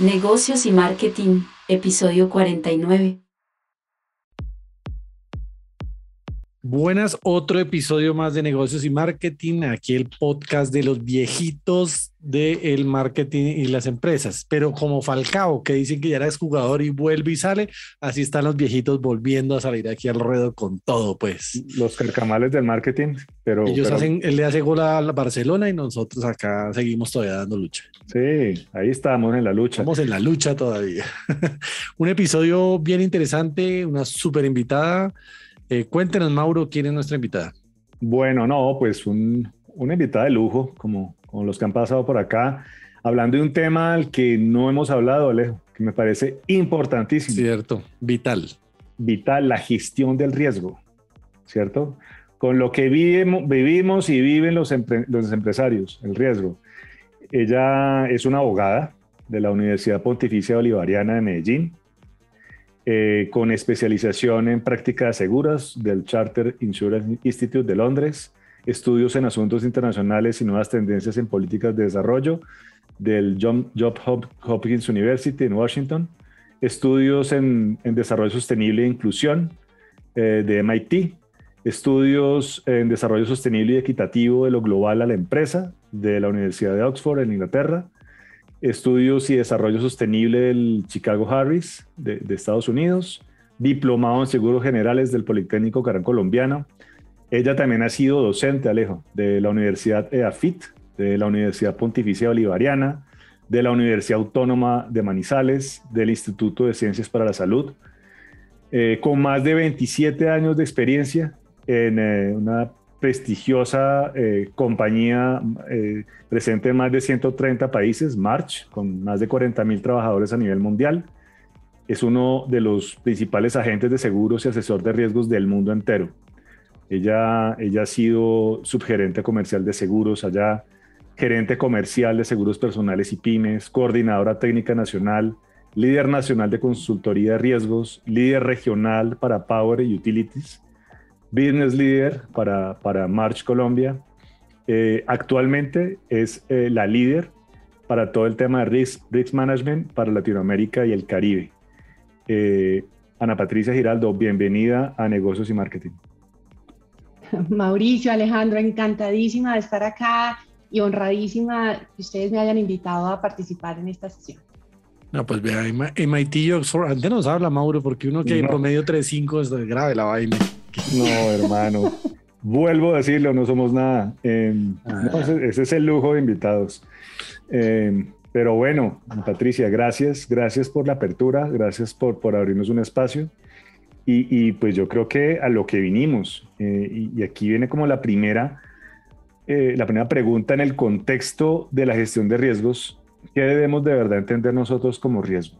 Negocios y Marketing, episodio 49. Buenas, otro episodio más de negocios y marketing, aquí el podcast de los viejitos del marketing y las empresas, pero como Falcao, que dicen que ya era jugador y vuelve y sale, así están los viejitos volviendo a salir aquí al ruedo con todo, pues. Los carcamales del marketing, pero... Ellos hacen, él le hace gol a Barcelona y nosotros acá seguimos todavía dando lucha. Sí, ahí estamos en la lucha. Estamos en la lucha todavía. Un episodio bien interesante, una súper invitada. Eh, cuéntenos, Mauro, quién es nuestra invitada. Bueno, no, pues un, una invitada de lujo, como, como los que han pasado por acá, hablando de un tema al que no hemos hablado, Alejo, que me parece importantísimo. Cierto, vital. Vital, la gestión del riesgo, ¿cierto? Con lo que vivimos, vivimos y viven los, los empresarios, el riesgo. Ella es una abogada de la Universidad Pontificia Bolivariana de Medellín, eh, con especialización en prácticas seguras del Charter Insurance Institute de Londres, estudios en asuntos internacionales y nuevas tendencias en políticas de desarrollo del John Hopkins University en Washington, estudios en, desarrollo sostenible e inclusión eh, de MIT, estudios en desarrollo sostenible y equitativo de lo global a la empresa de la Universidad de Oxford en Inglaterra, estudios y desarrollo sostenible del Chicago Harris de, Estados Unidos, diplomado en seguros generales del Politécnico Carán Colombiano. Ella también ha sido docente, Alejo, de la Universidad EAFIT, de la Universidad Pontificia Bolivariana, de la Universidad Autónoma de Manizales, del Instituto de Ciencias para la Salud, eh, con más de 27 años de experiencia en eh, una prestigiosa eh, compañía eh, presente en más de 130 países, March, con más de 40 mil trabajadores a nivel mundial. Es uno de los principales agentes de seguros y asesor de riesgos del mundo entero. Ella, ella ha sido subgerente comercial de seguros allá, gerente comercial de seguros personales y pymes, coordinadora técnica nacional, líder nacional de consultoría de riesgos, líder regional para Power y Utilities Business Leader para, para March Colombia. Eh, actualmente es eh, la líder para todo el tema de risk, risk management para Latinoamérica y el Caribe. Eh, Ana Patricia Giraldo, bienvenida a Negocios y Marketing. Mauricio, Alejandro, encantadísima de estar acá y honradísima que ustedes me hayan invitado a participar en esta sesión. No, pues vea, MIT y Oxford, antes nos habla Mauro, porque uno que no. en promedio 3.5 es grave la vaina. No, hermano. Vuelvo a decirlo, no somos nada. Em, ah. ese, es el lujo de invitados. Em, pero bueno, Patricia, gracias, gracias por la apertura, gracias por, por abrirnos un espacio. Y, pues yo creo que a lo que vinimos, eh, y, aquí viene como la primera, eh, la primera pregunta en el contexto de la gestión de riesgos, ¿qué debemos de verdad entender nosotros como riesgo?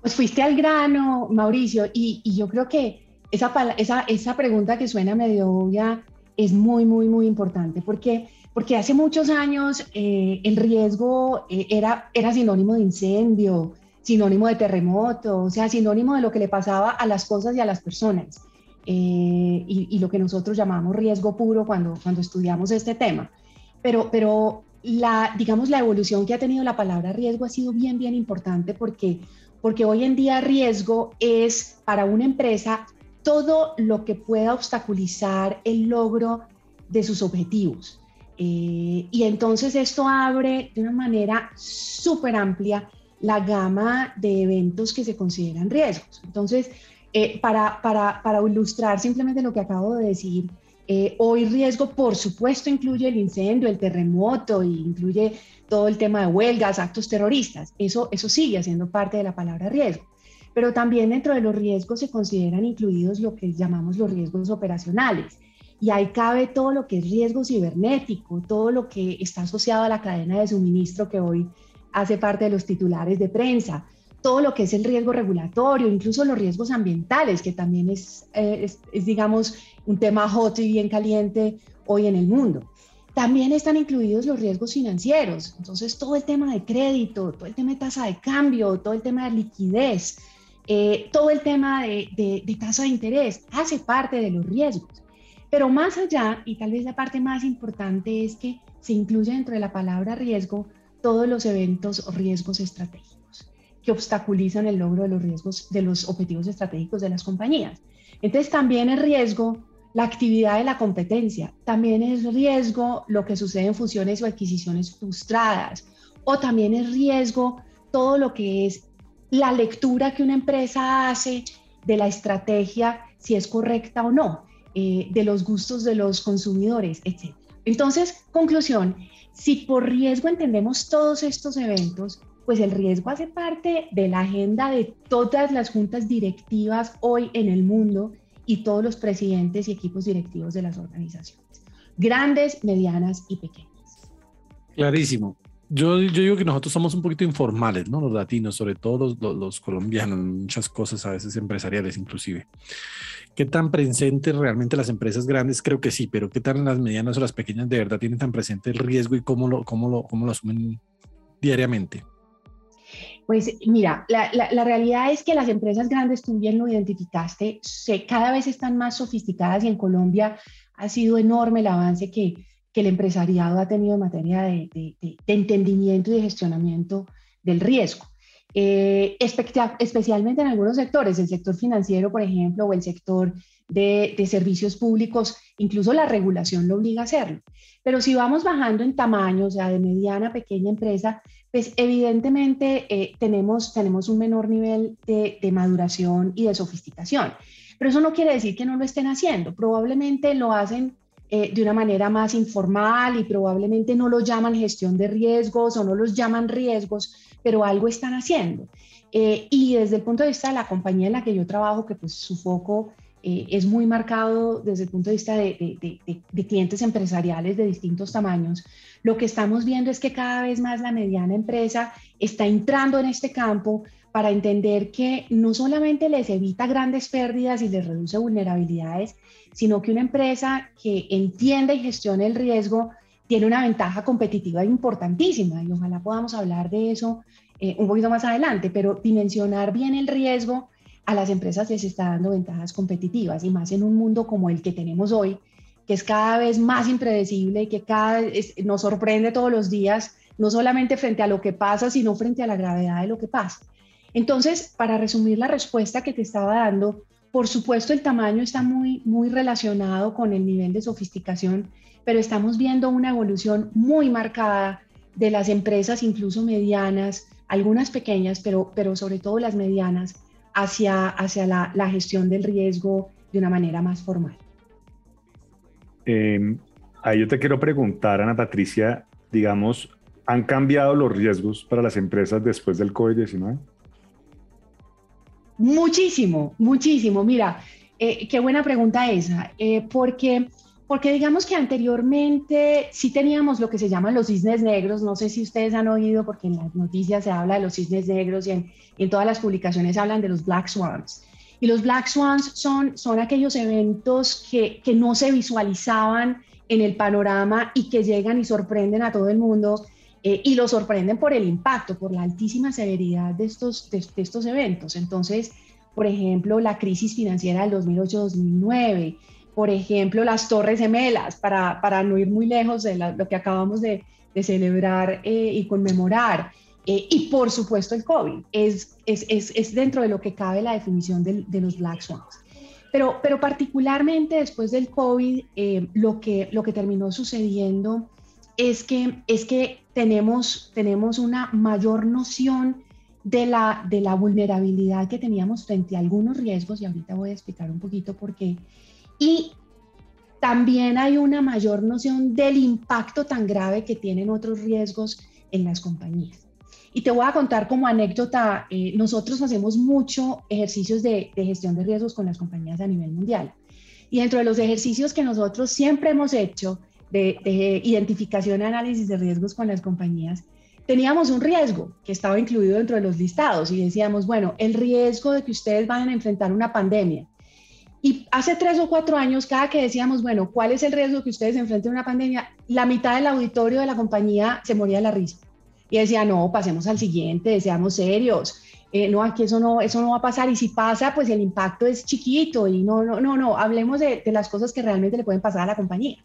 Pues fuiste al grano, Mauricio, y, y yo creo que esa, esa, pregunta que suena medio obvia es muy, muy, muy importante porque, porque hace muchos años eh, el riesgo eh, era, era sinónimo de incendio, sinónimo de terremoto, o sea, sinónimo de lo que le pasaba a las cosas y a las personas. Eh, y, lo que nosotros llamamos riesgo puro cuando, cuando estudiamos este tema. Pero, pero la, digamos, la evolución que ha tenido la palabra riesgo ha sido bien, bien importante porque, porque hoy en día riesgo es para una empresa todo lo que pueda obstaculizar el logro de sus objetivos. Eh, y entonces esto abre de una manera súper amplia la gama de eventos que se consideran riesgos. Entonces, eh, para, para, para, ilustrar simplemente lo que acabo de decir, eh, hoy riesgo, por supuesto, incluye el incendio, el terremoto, e incluye todo el tema de huelgas, actos terroristas. Eso, eso sigue siendo parte de la palabra riesgo. Pero también dentro de los riesgos se consideran incluidos lo que llamamos los riesgos operacionales. Y ahí cabe todo lo que es riesgo cibernético, todo lo que está asociado a la cadena de suministro que hoy hace parte de los titulares de prensa, todo lo que es el riesgo regulatorio, incluso los riesgos ambientales, que también es, eh, es, digamos, un tema hot y bien caliente hoy en el mundo. También están incluidos los riesgos financieros, entonces todo el tema de crédito, todo el tema de tasa de cambio, todo el tema de liquidez, eh, todo el tema de, de, tasa de interés hace parte de los riesgos. Pero más allá, y tal vez la parte más importante es que se incluye dentro de la palabra riesgo todos los eventos o riesgos estratégicos. que obstaculizan el logro de los riesgos, de los objetivos estratégicos de las compañías. Entonces también es riesgo la actividad de la competencia, también es riesgo lo que sucede en fusiones o adquisiciones frustradas, o también es riesgo todo lo que es la lectura que una empresa hace de la estrategia, si es correcta o no, eh, de los gustos de los consumidores, etc. Entonces, conclusión, si por riesgo entendemos todos estos eventos, pues el riesgo hace parte de la agenda de todas las juntas directivas hoy en el mundo y todos los presidentes y equipos directivos de las organizaciones, grandes, medianas y pequeñas. Clarísimo. Yo, yo digo que nosotros somos un poquito informales, ¿no? Los latinos, sobre todo los, los, colombianos, muchas cosas a veces empresariales inclusive. ¿Qué tan presentes realmente las empresas grandes? Creo que sí, pero ¿qué tan las medianas o las pequeñas de verdad tienen tan presente el riesgo y cómo lo, cómo lo, cómo lo asumen diariamente? Pues mira, la, la, realidad es que las empresas grandes, tú bien lo identificaste, se, cada vez están más sofisticadas y en Colombia ha sido enorme el avance que, que el empresariado ha tenido en materia de, entendimiento y de gestionamiento del riesgo. Eh, especialmente en algunos sectores, el sector financiero, por ejemplo, o el sector de, servicios públicos, incluso la regulación lo obliga a hacerlo. Pero si vamos bajando en tamaño, o sea, de mediana a pequeña empresa, pues evidentemente eh, tenemos, tenemos un menor nivel de, maduración y de sofisticación. Pero eso no quiere decir que no lo estén haciendo. Probablemente lo hacen eh, de una manera más informal y probablemente no lo llaman gestión de riesgos o no los llaman riesgos, pero algo están haciendo. Eh, y desde el punto de vista de la compañía en la que yo trabajo, que pues su foco es muy marcado desde el punto de vista de, de, clientes empresariales de distintos tamaños, lo que estamos viendo es que cada vez más la mediana empresa está entrando en este campo para entender que no solamente les evita grandes pérdidas y les reduce vulnerabilidades, sino que una empresa que entiende y gestione el riesgo tiene una ventaja competitiva importantísima y ojalá podamos hablar de eso eh, un poquito más adelante, pero dimensionar bien el riesgo a las empresas les está dando ventajas competitivas y más en un mundo como el que tenemos hoy, que es cada vez más impredecible y que cada, nos sorprende todos los días, no solamente frente a lo que pasa, sino frente a la gravedad de lo que pasa. Entonces, para resumir la respuesta que te estaba dando, por supuesto el tamaño está muy, muy relacionado con el nivel de sofisticación, pero estamos viendo una evolución muy marcada de las empresas, incluso medianas, algunas pequeñas, pero, pero sobre todo las medianas, hacia, hacia la, gestión del riesgo de una manera más formal. Eh, ahí yo te quiero preguntar, Ana Patricia, digamos, ¿han cambiado los riesgos para las empresas después del COVID-19? Muchísimo, muchísimo. Mira, eh, qué buena pregunta esa, eh, porque, porque digamos que anteriormente sí teníamos lo que se llaman los cisnes negros, no sé si ustedes han oído, porque en las noticias se habla de los cisnes negros y en, en todas las publicaciones hablan de los black swans. Y los Black Swans son, son aquellos eventos que, que no se visualizaban en el panorama y que llegan y sorprenden a todo el mundo eh, y lo sorprenden por el impacto, por la altísima severidad de estos, de, estos eventos. Entonces, por ejemplo, la crisis financiera del 2008-2009, por ejemplo, las Torres Gemelas, para, para no ir muy lejos de lo que acabamos de, de celebrar eh, y conmemorar. Eh, y por supuesto el COVID es, es, es, es, dentro de lo que cabe la definición de, de los Black Swans. Pero, pero particularmente después del COVID, eh, lo, que, lo que terminó sucediendo es que, es que tenemos, tenemos una mayor noción de la, de la vulnerabilidad que teníamos frente a algunos riesgos, y ahorita voy a explicar un poquito por qué. Y también hay una mayor noción del impacto tan grave que tienen otros riesgos en las compañías. Y te voy a contar como anécdota, eh, nosotros hacemos mucho ejercicios de, gestión de riesgos con las compañías a nivel mundial. Y dentro de los ejercicios que nosotros siempre hemos hecho de, de identificación análisis de riesgos con las compañías, teníamos un riesgo que estaba incluido dentro de los listados y decíamos, bueno, el riesgo de que ustedes vayan a enfrentar una pandemia. Y hace tres o cuatro años, cada que decíamos, bueno, ¿cuál es el riesgo que ustedes enfrenten una pandemia? La mitad del auditorio de la compañía se moría de la risa y decía, no, pasemos al siguiente, seamos serios. Eh, no, aquí eso no, eso no va a pasar y si pasa, pues el impacto es chiquito y no, no, no, no, hablemos de las cosas que realmente le pueden pasar a la compañía.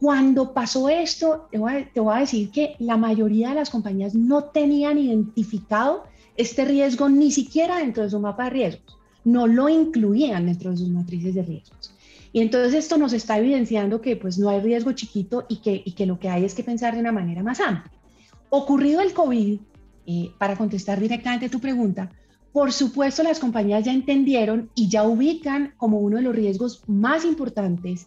Cuando pasó esto, te voy, a, te voy, a, decir que la mayoría de las compañías no tenían identificado este riesgo ni siquiera dentro de su mapa de riesgos, no lo incluían dentro de sus matrices de riesgos. Y entonces esto nos está evidenciando que pues no hay riesgo chiquito y que, y que lo que hay es que pensar de una manera más amplia. Ocurrido el COVID, eh, para contestar directamente tu pregunta, por supuesto las compañías ya entendieron y ya ubican como uno de los riesgos más importantes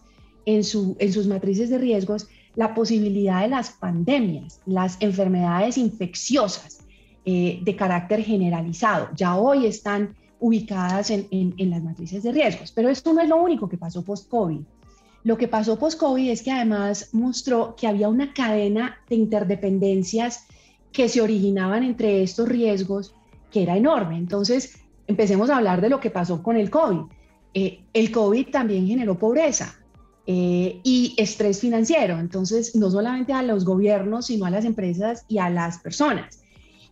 en, su, en sus matrices de riesgos la posibilidad de las pandemias, las enfermedades infecciosas eh, de carácter generalizado. Ya hoy están ubicadas en, en, las matrices de riesgos, pero esto no es lo único que pasó post-COVID. Lo que pasó post-COVID es que además mostró que había una cadena de interdependencias que se originaban entre estos riesgos que era enorme. Entonces, empecemos a hablar de lo que pasó con el COVID. Eh, el COVID también generó pobreza eh, y estrés financiero, entonces no solamente a los gobiernos, sino a las empresas y a las personas.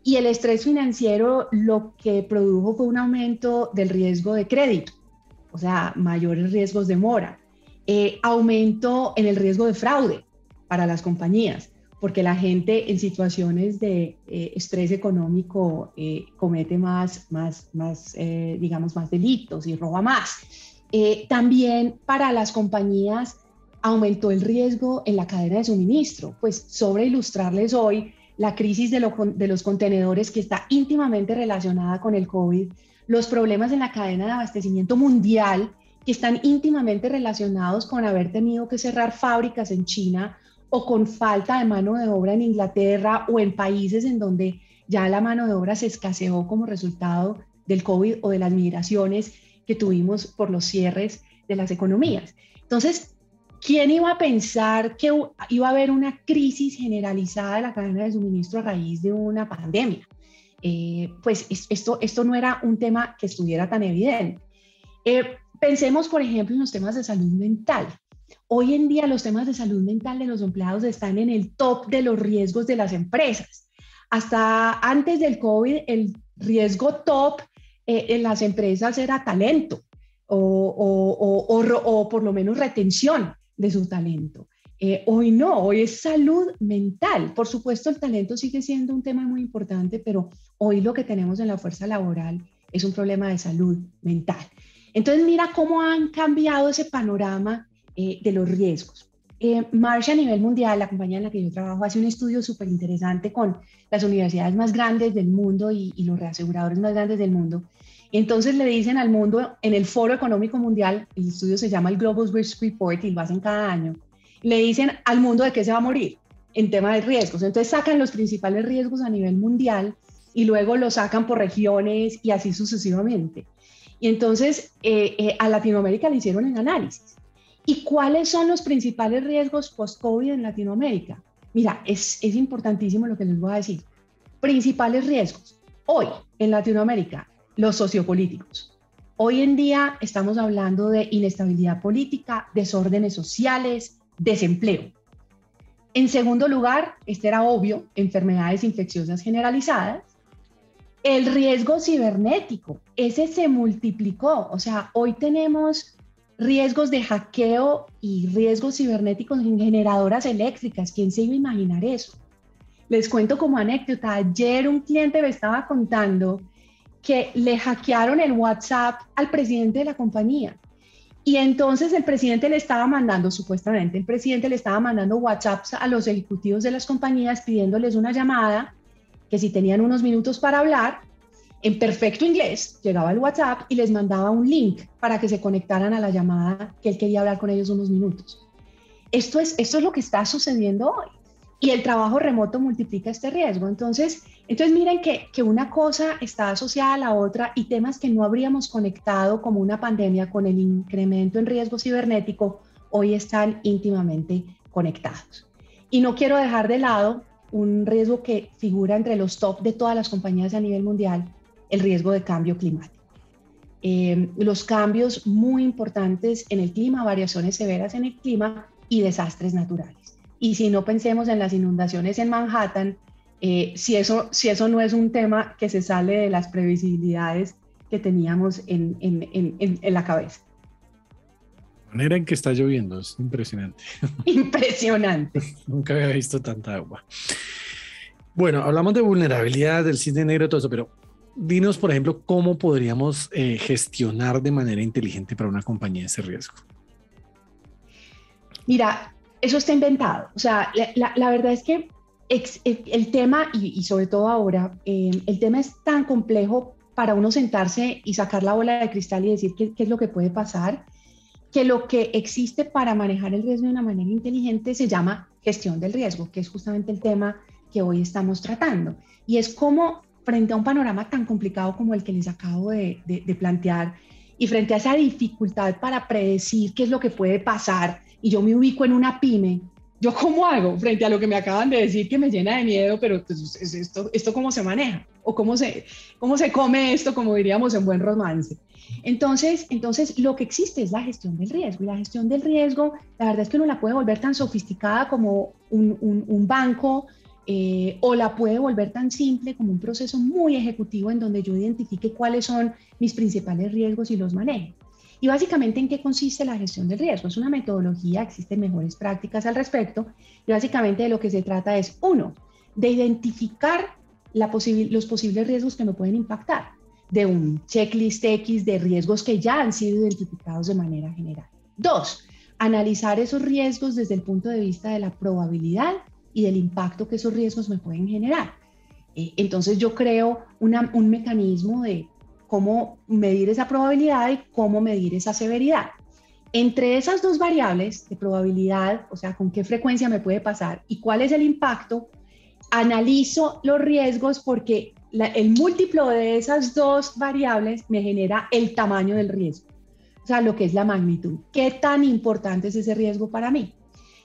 Y el estrés financiero lo que produjo fue un aumento del riesgo de crédito, o sea, mayores riesgos de mora, eh, aumento en el riesgo de fraude para las compañías, porque la gente en situaciones de eh, estrés económico eh, comete más, más, más digamos, más delitos y roba más. También para las compañías aumentó el riesgo en la cadena de suministro. Pues sobre ilustrarles hoy, la crisis de, de, los contenedores que está íntimamente relacionada con el COVID, los problemas en la cadena de abastecimiento mundial que están íntimamente relacionados con haber tenido que cerrar fábricas en China o con falta de mano de obra en Inglaterra o en países en donde ya la mano de obra se escaseó como resultado del COVID o de las migraciones que tuvimos por los cierres de las economías. Entonces, ¿quién iba a pensar que iba a haber una crisis generalizada de la cadena de suministro a raíz de una pandemia? Eh, pues esto, esto no era un tema que estuviera tan evidente. Eh, pensemos, por ejemplo, en los temas de salud mental. Hoy en día los temas de salud mental de los empleados están en el top de los riesgos de las empresas. Hasta antes del COVID, el riesgo top eh, en las empresas era talento o, o, por lo menos retención de su talento. Eh, hoy no, hoy es salud mental. Por supuesto, el talento sigue siendo un tema muy importante, pero hoy lo que tenemos en la fuerza laboral es un problema de salud mental. Entonces, mira cómo han cambiado ese panorama eh, de los riesgos. Eh, Marsh a nivel mundial, la compañía en la que yo trabajo, hace un estudio súper interesante con las universidades más grandes del mundo y, y, los reaseguradores más grandes del mundo. Entonces le dicen al mundo, en el Foro Económico Mundial, el estudio se llama el Global Risk Report y lo hacen cada año, le dicen al mundo de qué se va a morir en tema de riesgos. Entonces sacan los principales riesgos a nivel mundial y luego los sacan por regiones y así sucesivamente. Y entonces eh, eh, a Latinoamérica le hicieron el análisis. ¿Y cuáles son los principales riesgos post-COVID en Latinoamérica? Mira, es, es importantísimo lo que les voy a decir. Principales riesgos. Hoy en Latinoamérica, los sociopolíticos. Hoy en día estamos hablando de inestabilidad política, desórdenes sociales, desempleo. En segundo lugar, este era obvio, enfermedades infecciosas generalizadas. El riesgo cibernético, ese se multiplicó. O sea, hoy tenemos riesgos de hackeo y riesgos cibernéticos en generadoras eléctricas. ¿Quién se iba a imaginar eso? Les cuento como anécdota, ayer un cliente me estaba contando que le hackearon el WhatsApp al presidente de la compañía. Y entonces el presidente le estaba mandando, supuestamente el presidente le estaba mandando WhatsApps a los ejecutivos de las compañías pidiéndoles una llamada que si tenían unos minutos para hablar, en perfecto inglés, llegaba el WhatsApp y les mandaba un link para que se conectaran a la llamada que él quería hablar con ellos unos minutos. Esto es, esto es lo que está sucediendo hoy. Y el trabajo remoto multiplica este riesgo. Entonces, entonces miren que, que una cosa está asociada a la otra y temas que no habríamos conectado como una pandemia con el incremento en riesgo cibernético, hoy están íntimamente conectados. Y no quiero dejar de lado un riesgo que figura entre los top de todas las compañías a nivel mundial, el riesgo de cambio climático. Eh, los cambios muy importantes en el clima, variaciones severas en el clima y desastres naturales. Y si no pensemos en las inundaciones en Manhattan, eh, si, eso, si eso no es un tema que se sale de las previsibilidades que teníamos en, en, en, en la cabeza. La manera en que está lloviendo es impresionante. Impresionante. Nunca había visto tanta agua. Bueno, hablamos de vulnerabilidad, del cisne negro, todo eso, pero dinos, por ejemplo, cómo podríamos eh, gestionar de manera inteligente para una compañía ese riesgo. Mira, eso está inventado. O sea, la, verdad es que el, tema, y, sobre todo ahora, eh, el tema es tan complejo para uno sentarse y sacar la bola de cristal y decir qué, es lo que puede pasar, que lo que existe para manejar el riesgo de una manera inteligente se llama gestión del riesgo, que es justamente el tema que hoy estamos tratando. Y es como frente a un panorama tan complicado como el que les acabo de, plantear y frente a esa dificultad para predecir qué es lo que puede pasar y yo me ubico en una pyme, ¿yo cómo hago frente a lo que me acaban de decir que me llena de miedo, pero pues, esto, esto cómo se maneja o cómo se, cómo se come esto, como diríamos en buen romance? Entonces, entonces, lo que existe es la gestión del riesgo. Y la gestión del riesgo, la verdad es que uno la puede volver tan sofisticada como un, un, banco eh, o la puede volver tan simple como un proceso muy ejecutivo en donde yo identifique cuáles son mis principales riesgos y los maneje. Y básicamente en qué consiste la gestión del riesgo. Es una metodología, existen mejores prácticas al respecto y básicamente de lo que se trata es, uno, de identificar la los posibles riesgos que me pueden impactar, de un checklist X de riesgos que ya han sido identificados de manera general. Dos, analizar esos riesgos desde el punto de vista de la probabilidad y del impacto que esos riesgos me pueden generar. Eh, entonces yo creo un mecanismo de cómo medir esa probabilidad y cómo medir esa severidad. Entre esas dos variables de probabilidad, o sea, con qué frecuencia me puede pasar y cuál es el impacto, analizo los riesgos porque el múltiplo de esas dos variables me genera el tamaño del riesgo, o sea, lo que es la magnitud. ¿Qué tan importante es ese riesgo para mí?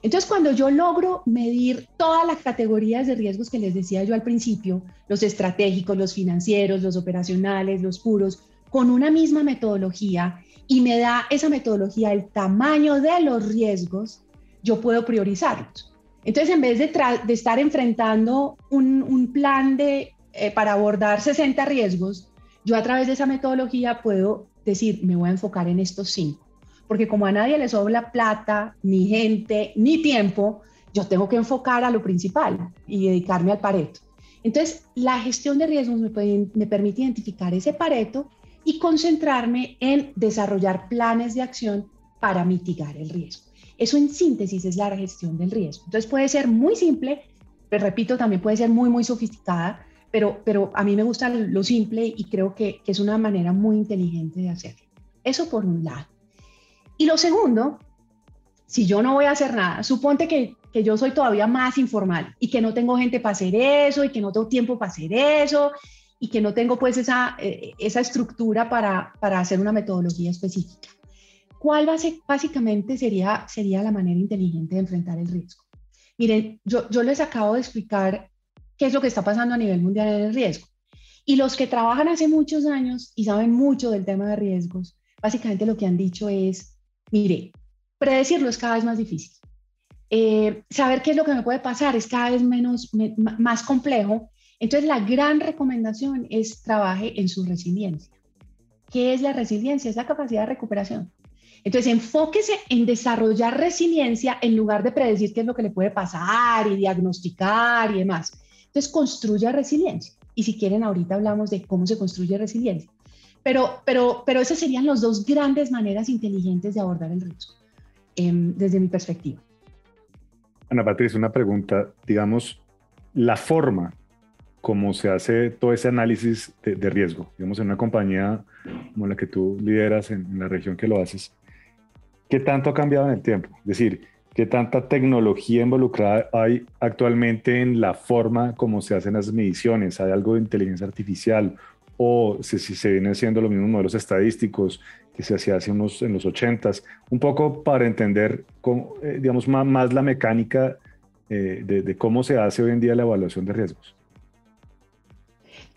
Entonces, cuando yo logro medir todas las categorías de riesgos que les decía yo al principio, los estratégicos, los financieros, los operacionales, los puros, con una misma metodología y me da esa metodología el tamaño de los riesgos, yo puedo priorizarlos. Entonces, en vez de, estar enfrentando un, plan de, eh, para abordar 60 riesgos, yo a través de esa metodología puedo decir, me voy a enfocar en estos cinco porque como a nadie le sobra plata, ni gente, ni tiempo, yo tengo que enfocar a lo principal y dedicarme al pareto. Entonces, la gestión de riesgos me, me permite identificar ese pareto y concentrarme en desarrollar planes de acción para mitigar el riesgo. Eso en síntesis es la gestión del riesgo. Entonces puede ser muy simple, pero repito, también puede ser muy, muy sofisticada, pero, pero a mí me gusta lo simple y creo que, que es una manera muy inteligente de hacerlo. Eso por un lado. Y lo segundo, si yo no voy a hacer nada, suponte que, que yo soy todavía más informal y que no tengo gente para hacer eso y que no tengo tiempo para hacer eso y que no tengo pues esa, eh, esa estructura para, para hacer una metodología específica. ¿Cuál básicamente sería, sería la manera inteligente de enfrentar el riesgo? Miren, yo, yo les acabo de explicar qué es lo que está pasando a nivel mundial en el riesgo. Y los que trabajan hace muchos años y saben mucho del tema de riesgos, básicamente lo que han dicho es, Mire, predecirlo es cada vez más difícil. Eh, saber qué es lo que me puede pasar es cada vez menos, más complejo. Entonces, la gran recomendación es trabaje en su resiliencia. ¿Qué es la resiliencia? Es la capacidad de recuperación. Entonces, enfóquese en desarrollar resiliencia en lugar de predecir qué es lo que le puede pasar y diagnosticar y demás. Entonces, construya resiliencia. Y si quieren, ahorita hablamos de cómo se construye resiliencia. Pero, pero, pero esas serían las dos grandes maneras inteligentes de abordar el riesgo, em, desde mi perspectiva. Ana Patricia, una pregunta, digamos, la forma como se hace todo ese análisis de, riesgo, digamos, en una compañía como la que tú lideras en, la región que lo haces, ¿qué tanto ha cambiado en el tiempo? Es decir, ¿qué tanta tecnología involucrada hay actualmente en la forma como se hacen las mediciones? ¿Hay algo de inteligencia artificial o si, se vienen haciendo los mismos modelos estadísticos que se hacía hace unos en los 80s, un poco para entender, cómo, eh, digamos, más, más, la mecánica eh, de, cómo se hace hoy en día la evaluación de riesgos.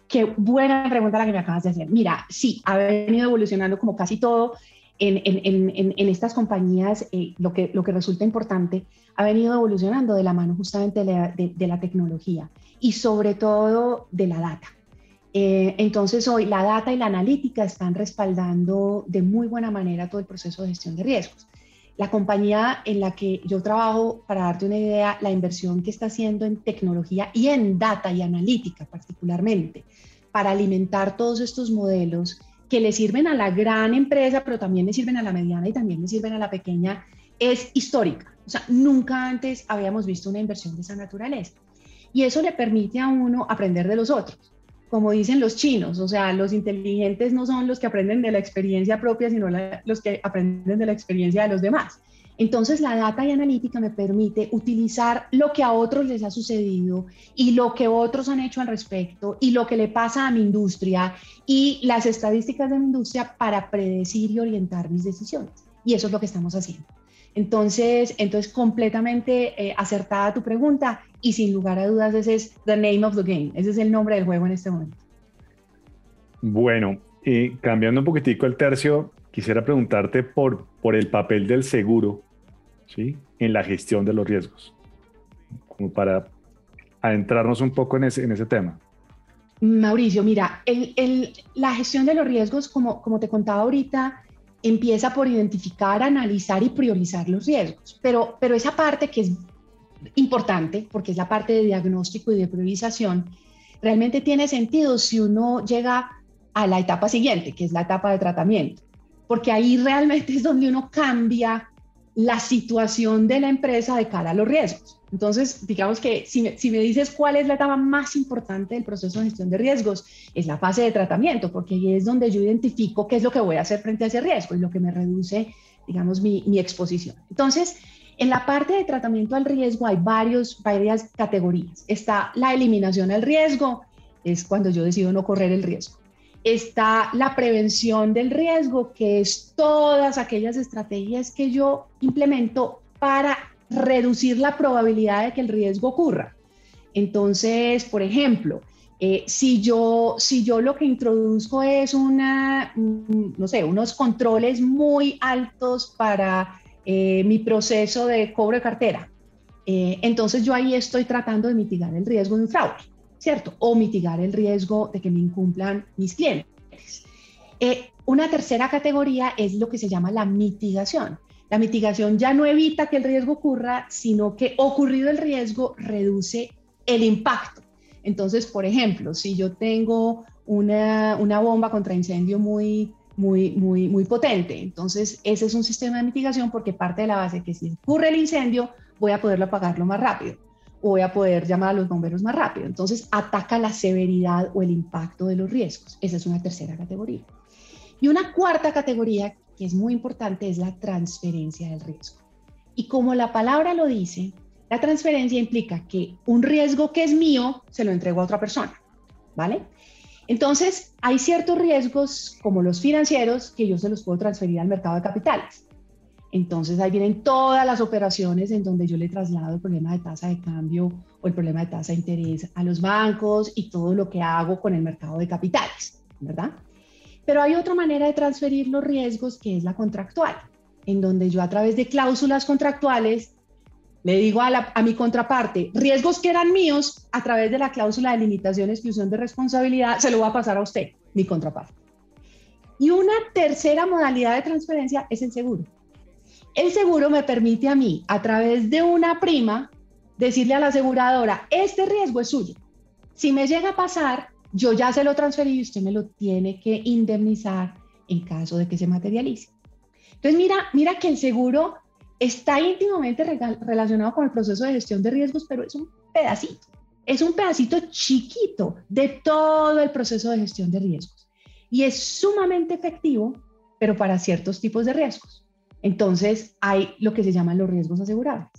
Qué buena pregunta la que me acabas de hacer. Mira, sí, ha venido evolucionando como casi todo en, en, en, en estas compañías. Eh, lo, que, lo que resulta importante ha venido evolucionando de la mano justamente de de la tecnología y sobre todo de la data. Eh, entonces hoy la data y la analítica están respaldando de muy buena manera todo el proceso de gestión de riesgos. La compañía en la que yo trabajo, para darte una idea, la inversión que está haciendo en tecnología y en data y analítica particularmente, para alimentar todos estos modelos que le sirven a la gran empresa, pero también le sirven a la mediana y también le sirven a la pequeña, es histórica. O sea, nunca antes habíamos visto una inversión de esa naturaleza. Y eso le permite a uno aprender de los otros. Como dicen los chinos, o sea, los inteligentes no son los que aprenden de la experiencia propia, sino los que aprenden de la experiencia de los demás. Entonces, la data y analítica me permite utilizar lo que a otros les ha sucedido y lo que otros han hecho al respecto y lo que le pasa a mi industria y las estadísticas de mi industria para predecir y orientar mis decisiones. Y eso es lo que estamos haciendo. Entonces, entonces completamente eh, acertada tu pregunta y sin lugar a dudas ese es the name of the game, ese es el nombre del juego en este momento. Bueno, y cambiando un poquitico el tercio, quisiera preguntarte por, por el papel del seguro ¿sí? en la gestión de los riesgos, como para adentrarnos un poco en ese, en ese tema. Mauricio, mira, el, el, la gestión de los riesgos, como, como te contaba ahorita, empieza por identificar, analizar y priorizar los riesgos, pero, pero esa parte que es importante, porque es la parte de diagnóstico y de priorización, realmente tiene sentido si uno llega a la etapa siguiente, que es la etapa de tratamiento porque ahí realmente es donde uno cambia la situación de la empresa de cara a los riesgos. Entonces, digamos que si me, dices cuál es la etapa más importante del proceso de gestión de riesgos, es la fase de tratamiento, porque ahí es donde yo identifico qué es lo que voy a hacer frente a ese riesgo y lo que me reduce, digamos, mi exposición. Entonces, en la parte de tratamiento al riesgo hay varias categorías. Está la eliminación al riesgo, es cuando yo decido no correr el riesgo está la prevención del riesgo, que es todas aquellas estrategias que yo implemento para reducir la probabilidad de que el riesgo ocurra. Entonces, por ejemplo, eh, si, yo, si yo lo que introduzco es una, mm, no sé, unos controles muy altos para eh, mi proceso de cobro de cartera, eh, entonces yo ahí estoy tratando de mitigar el riesgo de un fraude. ¿cierto? O mitigar el riesgo de que me incumplan mis clientes. Eh, una tercera categoría es lo que se llama la mitigación. La mitigación ya no evita que el riesgo ocurra, sino que ocurrido el riesgo reduce el impacto. Entonces, por ejemplo, si yo tengo una, una bomba contra incendio muy, muy, muy, muy potente, entonces ese es un sistema de mitigación porque parte de la base que si ocurre el incendio, voy a poderlo apagarlo más rápido voy a poder llamar a los bomberos más rápido. Entonces, ataca la severidad o el impacto de los riesgos. Esa es una tercera categoría. Y una cuarta categoría que es muy importante es la transferencia del riesgo. Y como la palabra lo dice, la transferencia implica que un riesgo que es mío se lo entrego a otra persona, ¿vale? Entonces, hay ciertos riesgos como los financieros que yo se los puedo transferir al mercado de capitales. Entonces ahí vienen todas las operaciones en donde yo le traslado el problema de tasa de cambio o el problema de tasa de interés a los bancos y todo lo que hago con el mercado de capitales, ¿verdad? Pero hay otra manera de transferir los riesgos que es la contractual, en donde yo a través de cláusulas contractuales le digo a, mi contraparte, riesgos que eran míos, a través de la cláusula de limitación, exclusión de responsabilidad, se lo va a pasar a usted, mi contraparte. Y una tercera modalidad de transferencia es el seguro. El seguro me permite a mí, a través de una prima, decirle a la aseguradora, este riesgo es suyo. Si me llega a pasar, yo ya se lo transferí y usted me lo tiene que indemnizar en caso de que se materialice. Entonces, mira, mira que el seguro está íntimamente relacionado con el proceso de gestión de riesgos, pero es un pedacito, es un pedacito chiquito de todo el proceso de gestión de riesgos. Y es sumamente efectivo, pero para ciertos tipos de riesgos. Entonces, hay lo que se llaman los riesgos asegurables.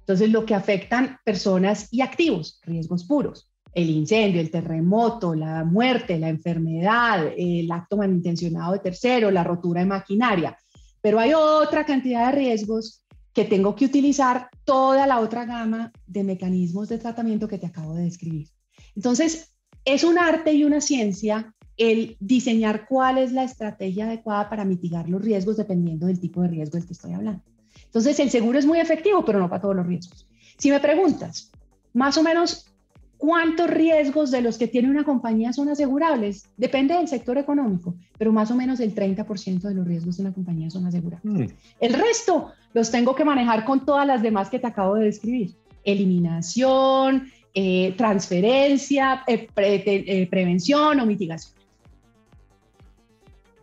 Entonces, lo que afectan personas y activos, riesgos puros, el incendio, el terremoto, la muerte, la enfermedad, el acto malintencionado de tercero, la rotura de maquinaria. Pero hay otra cantidad de riesgos que tengo que utilizar toda la otra gama de mecanismos de tratamiento que te acabo de describir. Entonces, es un arte y una ciencia el diseñar cuál es la estrategia adecuada para mitigar los riesgos dependiendo del tipo de riesgo del que estoy hablando. Entonces, el seguro es muy efectivo, pero no para todos los riesgos. Si me preguntas, más o menos, ¿cuántos riesgos de los que tiene una compañía son asegurables? Depende del sector económico, pero más o menos el 30% de los riesgos de una compañía son asegurables. Mm. El resto los tengo que manejar con todas las demás que te acabo de describir. Eliminación, eh, transferencia, eh, eh, prevención o mitigación.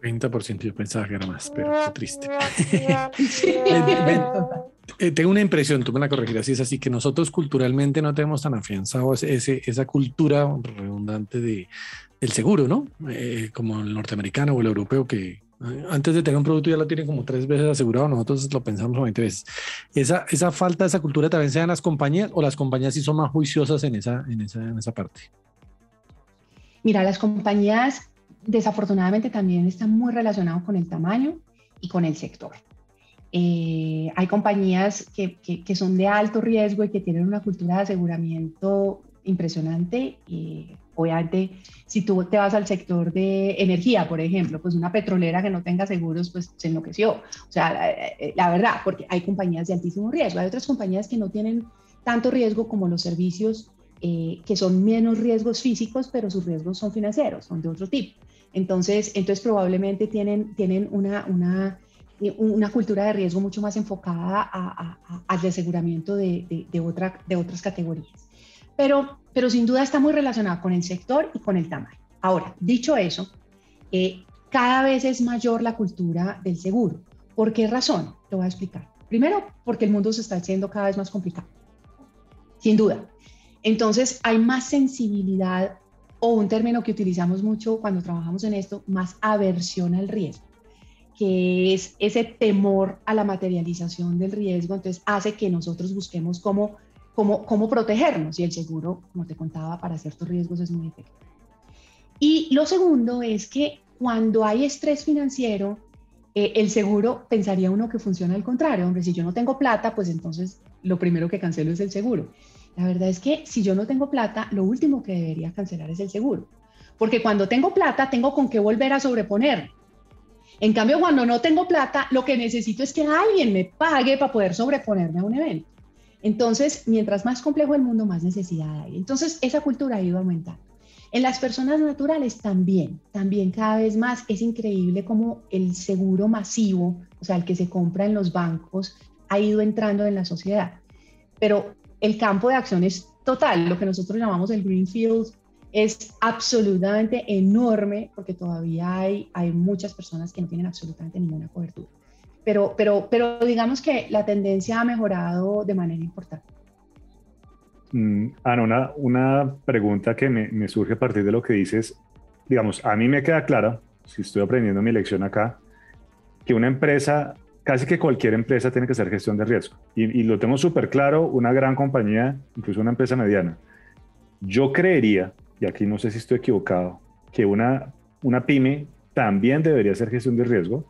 30% yo pensaba que era más, pero qué triste. tengo una impresión, tú me la corregirás, si es así, que nosotros culturalmente no tenemos tan afianzado ese, esa cultura redundante de, del seguro, ¿no? como el norteamericano o el europeo, que antes de tener un producto ya lo tienen como tres veces asegurado, nosotros lo pensamos 20 veces. Esa, esa falta, esa cultura también se da en las compañías o las compañías sí son más juiciosas en esa, en esa, en esa parte. Mira, las compañías desafortunadamente también están muy relacionadas con el tamaño y con el sector. Eh, hay compañías que, que, son de alto riesgo y que tienen una cultura de aseguramiento impresionante. y obviamente, si tú te vas al sector de energía, por ejemplo, pues una petrolera que no tenga seguros, pues se enloqueció. O sea, la, verdad, porque hay compañías de altísimo riesgo. Hay otras compañías que no tienen tanto riesgo como los servicios, eh, que son menos riesgos físicos, pero sus riesgos son financieros, son de otro tipo. Entonces, entonces probablemente tienen, tienen una, una, una cultura de riesgo mucho más enfocada al aseguramiento de, de, otra, de otras categorías pero, pero sin duda está muy relacionado con el sector y con el tamaño. Ahora, dicho eso, eh, cada vez es mayor la cultura del seguro. ¿Por qué razón? Te voy a explicar. Primero, porque el mundo se está haciendo cada vez más complicado, sin duda. Entonces, hay más sensibilidad o un término que utilizamos mucho cuando trabajamos en esto, más aversión al riesgo, que es ese temor a la materialización del riesgo, entonces hace que nosotros busquemos cómo cómo, cómo protegernos y el seguro, como te contaba, para ciertos riesgos es muy efectivo. Y lo segundo es que cuando hay estrés financiero, eh, el seguro pensaría uno que funciona al contrario. Hombre, si yo no tengo plata, pues entonces lo primero que cancelo es el seguro. La verdad es que si yo no tengo plata, lo último que debería cancelar es el seguro. Porque cuando tengo plata, tengo con qué volver a sobreponer. En cambio, cuando no tengo plata, lo que necesito es que alguien me pague para poder sobreponerme a un evento. Entonces, mientras más complejo el mundo, más necesidad hay. Entonces, esa cultura ha ido aumentando. En las personas naturales también, también cada vez más es increíble cómo el seguro masivo, o sea, el que se compra en los bancos, ha ido entrando en la sociedad. Pero el campo de acción es total, lo que nosotros llamamos el Greenfield es absolutamente enorme porque todavía hay, hay muchas personas que no tienen absolutamente ninguna cobertura pero, pero, pero digamos que la tendencia ha mejorado de manera importante. Mm, Ana, una, una pregunta que me, me, surge a partir de lo que dices, digamos, a mí me queda claro, si estoy aprendiendo mi lección acá, que una empresa, casi que cualquier empresa tiene que hacer gestión de riesgo. Y, lo tengo súper claro, una gran compañía, incluso una empresa mediana. Yo creería, y aquí no sé si estoy equivocado, que una, una pyme también debería hacer gestión de riesgo,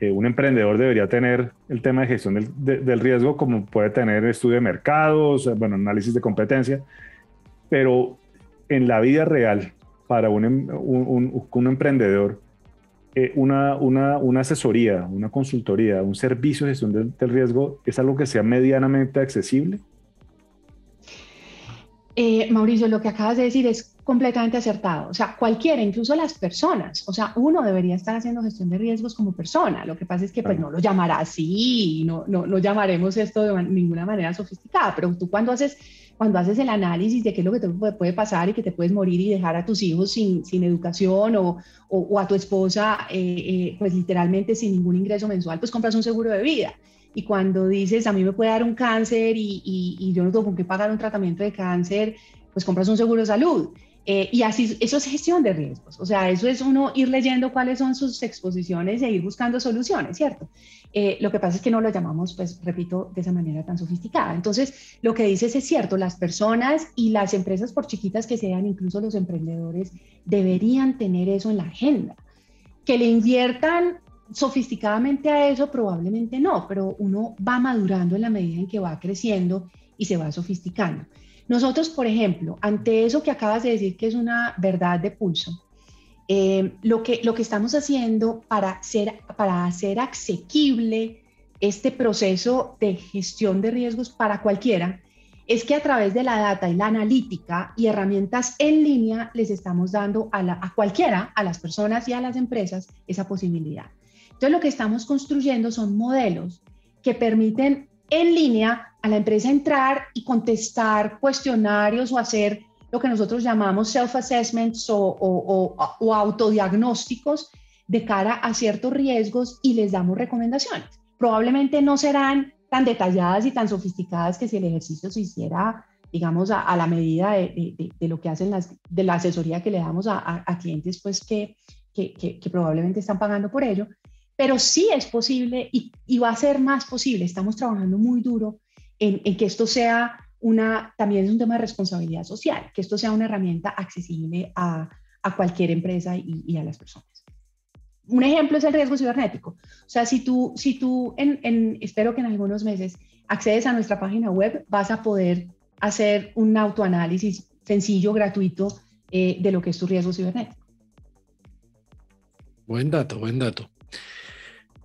un emprendedor debería tener el tema de gestión del, riesgo como puede tener estudio de mercados, bueno, análisis de competencia, pero en la vida real, para un, em, un, emprendedor, eh, una, una, una, asesoría, una consultoría, un servicio de gestión del, del riesgo, ¿es algo que sea medianamente accesible? Eh, Mauricio, lo que acabas de decir es completamente acertado. O sea, cualquiera, incluso las personas, o sea, uno debería estar haciendo gestión de riesgos como persona. Lo que pasa es que pues no lo llamará así, no, no, no llamaremos esto de ninguna manera sofisticada, pero tú cuando haces, cuando haces el análisis de qué es lo que te puede pasar y que te puedes morir y dejar a tus hijos sin, sin educación o, o, a tu esposa, eh, eh, pues literalmente sin ningún ingreso mensual, pues compras un seguro de vida y cuando dices, a mí me puede dar un cáncer y, y, yo no tengo con qué pagar un tratamiento de cáncer, pues compras un seguro de salud. Eh, y así, eso es gestión de riesgos. O sea, eso es uno ir leyendo cuáles son sus exposiciones e ir buscando soluciones, ¿cierto? Eh, lo que pasa es que no lo llamamos, pues, repito, de esa manera tan sofisticada. Entonces, lo que dices es cierto, las personas y las empresas, por chiquitas que sean, incluso los emprendedores, deberían tener eso en la agenda. Que le inviertan sofisticadamente a eso, probablemente no, pero uno va madurando en la medida en que va creciendo y se va sofisticando. Nosotros, por ejemplo, ante eso que acabas de decir que es una verdad de pulso, eh, lo, que, lo que estamos haciendo para, ser, para hacer asequible este proceso de gestión de riesgos para cualquiera es que a través de la data y la analítica y herramientas en línea les estamos dando a, a cualquiera, a las personas y a las empresas, esa posibilidad. Entonces lo que estamos construyendo son modelos que permiten en línea a la empresa entrar y contestar cuestionarios o hacer lo que nosotros llamamos self-assessments o, o, o, autodiagnósticos de cara a ciertos riesgos y les damos recomendaciones. Probablemente no serán tan detalladas y tan sofisticadas que si el ejercicio se hiciera, digamos, a, la medida de, lo que hacen las, de la asesoría que le damos a, clientes, pues que, probablemente están pagando por ello, pero sí es posible y, y, va a ser más posible. Estamos trabajando muy duro en, en que esto sea una, también es un tema de responsabilidad social, que esto sea una herramienta accesible a, a cualquier empresa y, y, a las personas. Un ejemplo es el riesgo cibernético. O sea, si tú, si tú en, en, espero que en algunos meses accedes a nuestra página web, vas a poder hacer un autoanálisis sencillo, gratuito, eh, de lo que es tu riesgo cibernético. Buen dato, buen dato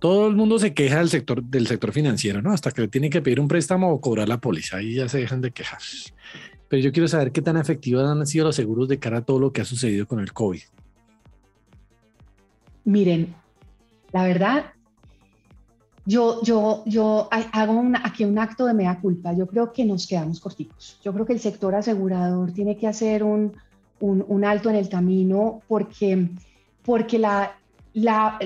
todo el mundo se queja del sector, del sector financiero, ¿no? Hasta que le tienen que pedir un préstamo o cobrar la póliza, ahí ya se dejan de quejar. Pero yo quiero saber qué tan efectivos han sido los seguros de cara a todo lo que ha sucedido con el COVID. Miren, la verdad, yo, yo, yo hago aquí un acto de mea culpa. Yo creo que nos quedamos corticos. Yo creo que el sector asegurador tiene que hacer un, un, un alto en el camino porque, porque la, la,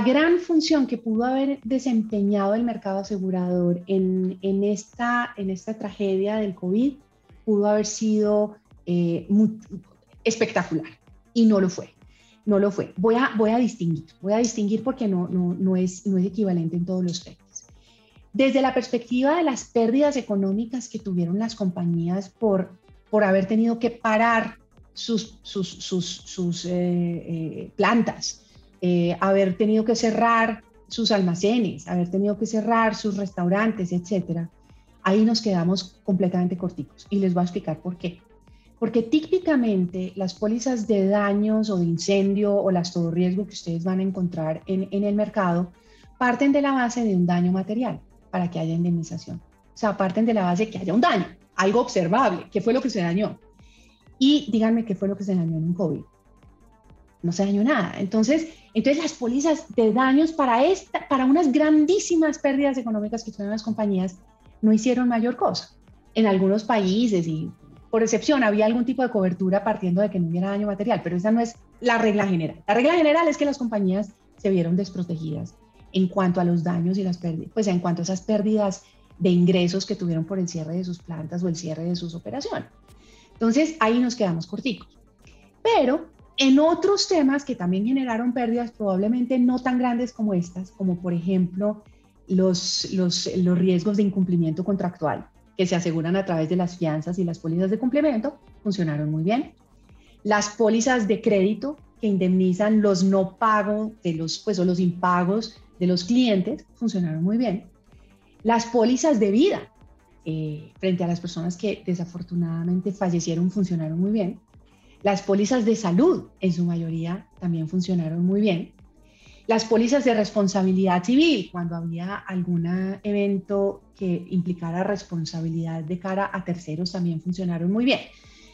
gran función que pudo haber desempeñado el mercado asegurador en, esta, en esta tragedia del COVID pudo haber sido eh, espectacular y no lo fue. No lo fue. Voy a, voy a distinguir, voy a distinguir porque no, no, es, no es equivalente en todos los frentes. Desde la perspectiva de las pérdidas económicas que tuvieron las compañías por, por haber tenido que parar sus, sus, sus, eh, eh, plantas, eh, haber tenido que cerrar sus almacenes, haber tenido que cerrar sus restaurantes, etcétera, ahí nos quedamos completamente corticos. Y les voy a explicar por qué. Porque típicamente las pólizas de daños o de incendio o las todo riesgo que ustedes van a encontrar en, en el mercado parten de la base de un daño material para que haya indemnización. O sea, parten de la base que haya un daño, algo observable, qué fue lo que se dañó. Y díganme qué fue lo que se dañó en un COVID. No se dañó nada. Entonces, entonces, las pólizas de daños para, esta, para unas grandísimas pérdidas económicas que tuvieron las compañías no hicieron mayor cosa. En algunos países, y por excepción, había algún tipo de cobertura partiendo de que no hubiera daño material, pero esa no es la regla general. La regla general es que las compañías se vieron desprotegidas en cuanto a los daños y las pérdidas, pues en cuanto a esas pérdidas de ingresos que tuvieron por el cierre de sus plantas o el cierre de sus operaciones. Entonces, ahí nos quedamos corticos. Pero en otros temas que también generaron pérdidas probablemente no tan grandes como estas, como por ejemplo los, los, los riesgos de incumplimiento contractual que se aseguran a través de las fianzas y las pólizas de cumplimiento, funcionaron muy bien. Las pólizas de crédito que indemnizan los no pagos de los, pues, o los impagos de los clientes, funcionaron muy bien. Las pólizas de vida eh, frente a las personas que desafortunadamente fallecieron funcionaron muy bien. Las pólizas de salud, en su mayoría, también funcionaron muy bien. Las pólizas de responsabilidad civil, cuando había algún evento que implicara responsabilidad de cara a terceros, también funcionaron muy bien.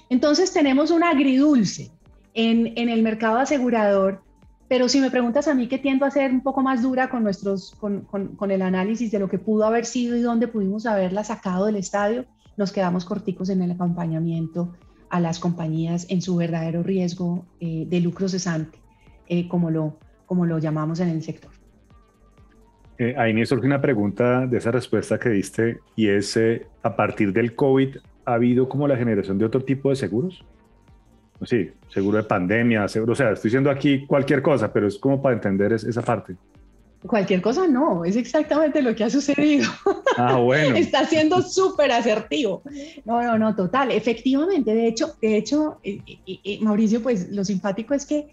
Entonces tenemos un agridulce en, en el mercado asegurador, pero si me preguntas a mí que tiendo a ser un poco más dura con, nuestros, con, con el análisis de lo que pudo haber sido y dónde pudimos haberla sacado del estadio, nos quedamos corticos en el acompañamiento a las compañías en su verdadero riesgo eh, de lucro cesante, eh, como, lo, como lo llamamos en el sector. Eh, ahí me surge una pregunta de esa respuesta que diste y es, eh, a partir del COVID, ¿ha habido como la generación de otro tipo de seguros? Sí, seguro de pandemia, seguro, o sea, estoy diciendo aquí cualquier cosa, pero es como para entender esa parte. Cualquier cosa no, es exactamente lo que ha sucedido. Ah, bueno. Está siendo súper asertivo. No, no, no, total. Efectivamente, de hecho, de hecho, eh, eh, eh, Mauricio, pues lo simpático es que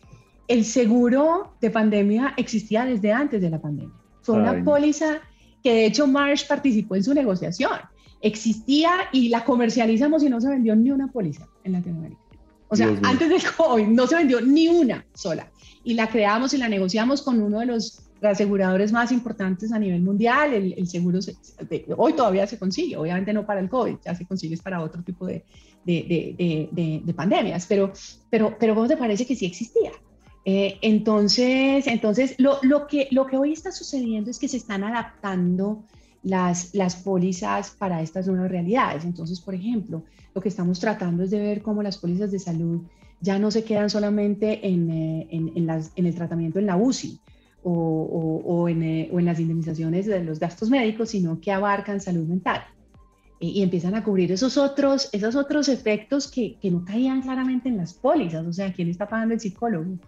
el seguro de pandemia existía desde antes de la pandemia. Fue una póliza que de hecho Marsh participó en su negociación. Existía y la comercializamos y no se vendió ni una póliza en Latinoamérica. O sea, antes del COVID no se vendió ni una sola. Y la creamos y la negociamos con uno de los aseguradores más importantes a nivel mundial. El, seguro hoy todavía se consigue, obviamente no para el COVID, ya se consigue para otro tipo de, de, de, pandemias, pero, pero, pero ¿cómo te parece que sí existía? Eh, entonces, entonces lo, lo, que, lo que hoy está sucediendo es que se están adaptando las, las pólizas para estas nuevas realidades. Entonces, por ejemplo, lo que estamos tratando es de ver cómo las pólizas de salud ya no se quedan solamente en, eh, en, las, en el tratamiento en la UCI o, o, en, eh, o, en, las indemnizaciones de los gastos médicos, sino que abarcan salud mental. y empiezan a cubrir esos otros, esos otros efectos que, que no caían claramente en las pólizas, o sea, quién está pagando el psicólogo,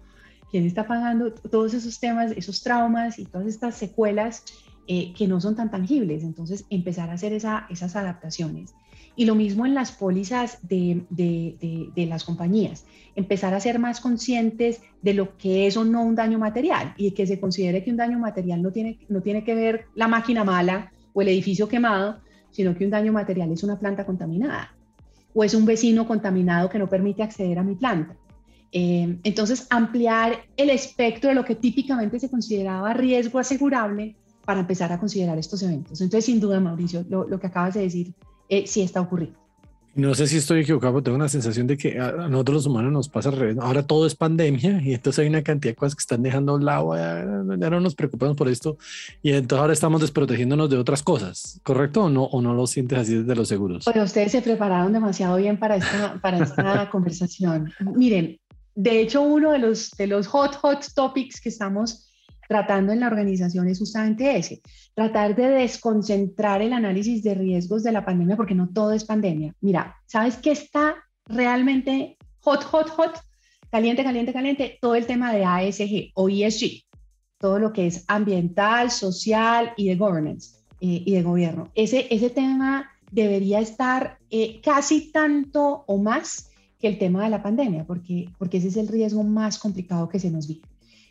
quién está pagando todos esos temas, esos traumas y todas estas secuelas eh, que no son tan tangibles. Entonces, empezar a hacer esa, esas adaptaciones. Y lo mismo en las pólizas de, de, de, las compañías, empezar a ser más conscientes de lo que es o no un daño material y que se considere que un daño material no tiene, no tiene que ver la máquina mala o el edificio quemado, sino que un daño material es una planta contaminada o es un vecino contaminado que no permite acceder a mi planta. Eh, entonces, ampliar el espectro de lo que típicamente se consideraba riesgo asegurable para empezar a considerar estos eventos. Entonces, sin duda, Mauricio, lo, que acabas de decir eh, sí está ocurriendo. No sé si estoy equivocado, pero tengo una sensación de que a nosotros los humanos nos pasa al revés. Ahora todo es pandemia y entonces hay una cantidad de cosas que están dejando a un lado. Ya, no nos preocupamos por esto y entonces ahora estamos desprotegiéndonos de otras cosas, ¿correcto? ¿O no, o no lo sientes así desde los seguros? Pero ustedes se prepararon demasiado bien para esta, para esta conversación. Miren, de hecho, uno de los, de los hot, hot topics que estamos tratando en la organización es justamente ese, tratar de desconcentrar el análisis de riesgos de la pandemia, porque no todo es pandemia. Mira, ¿sabes qué está realmente hot, hot, hot? Caliente, caliente, caliente, todo el tema de ASG o ESG, todo lo que es ambiental, social y de governance eh, y de gobierno. Ese, ese tema debería estar eh, casi tanto o más que el tema de la pandemia, porque, porque ese es el riesgo más complicado que se nos vive.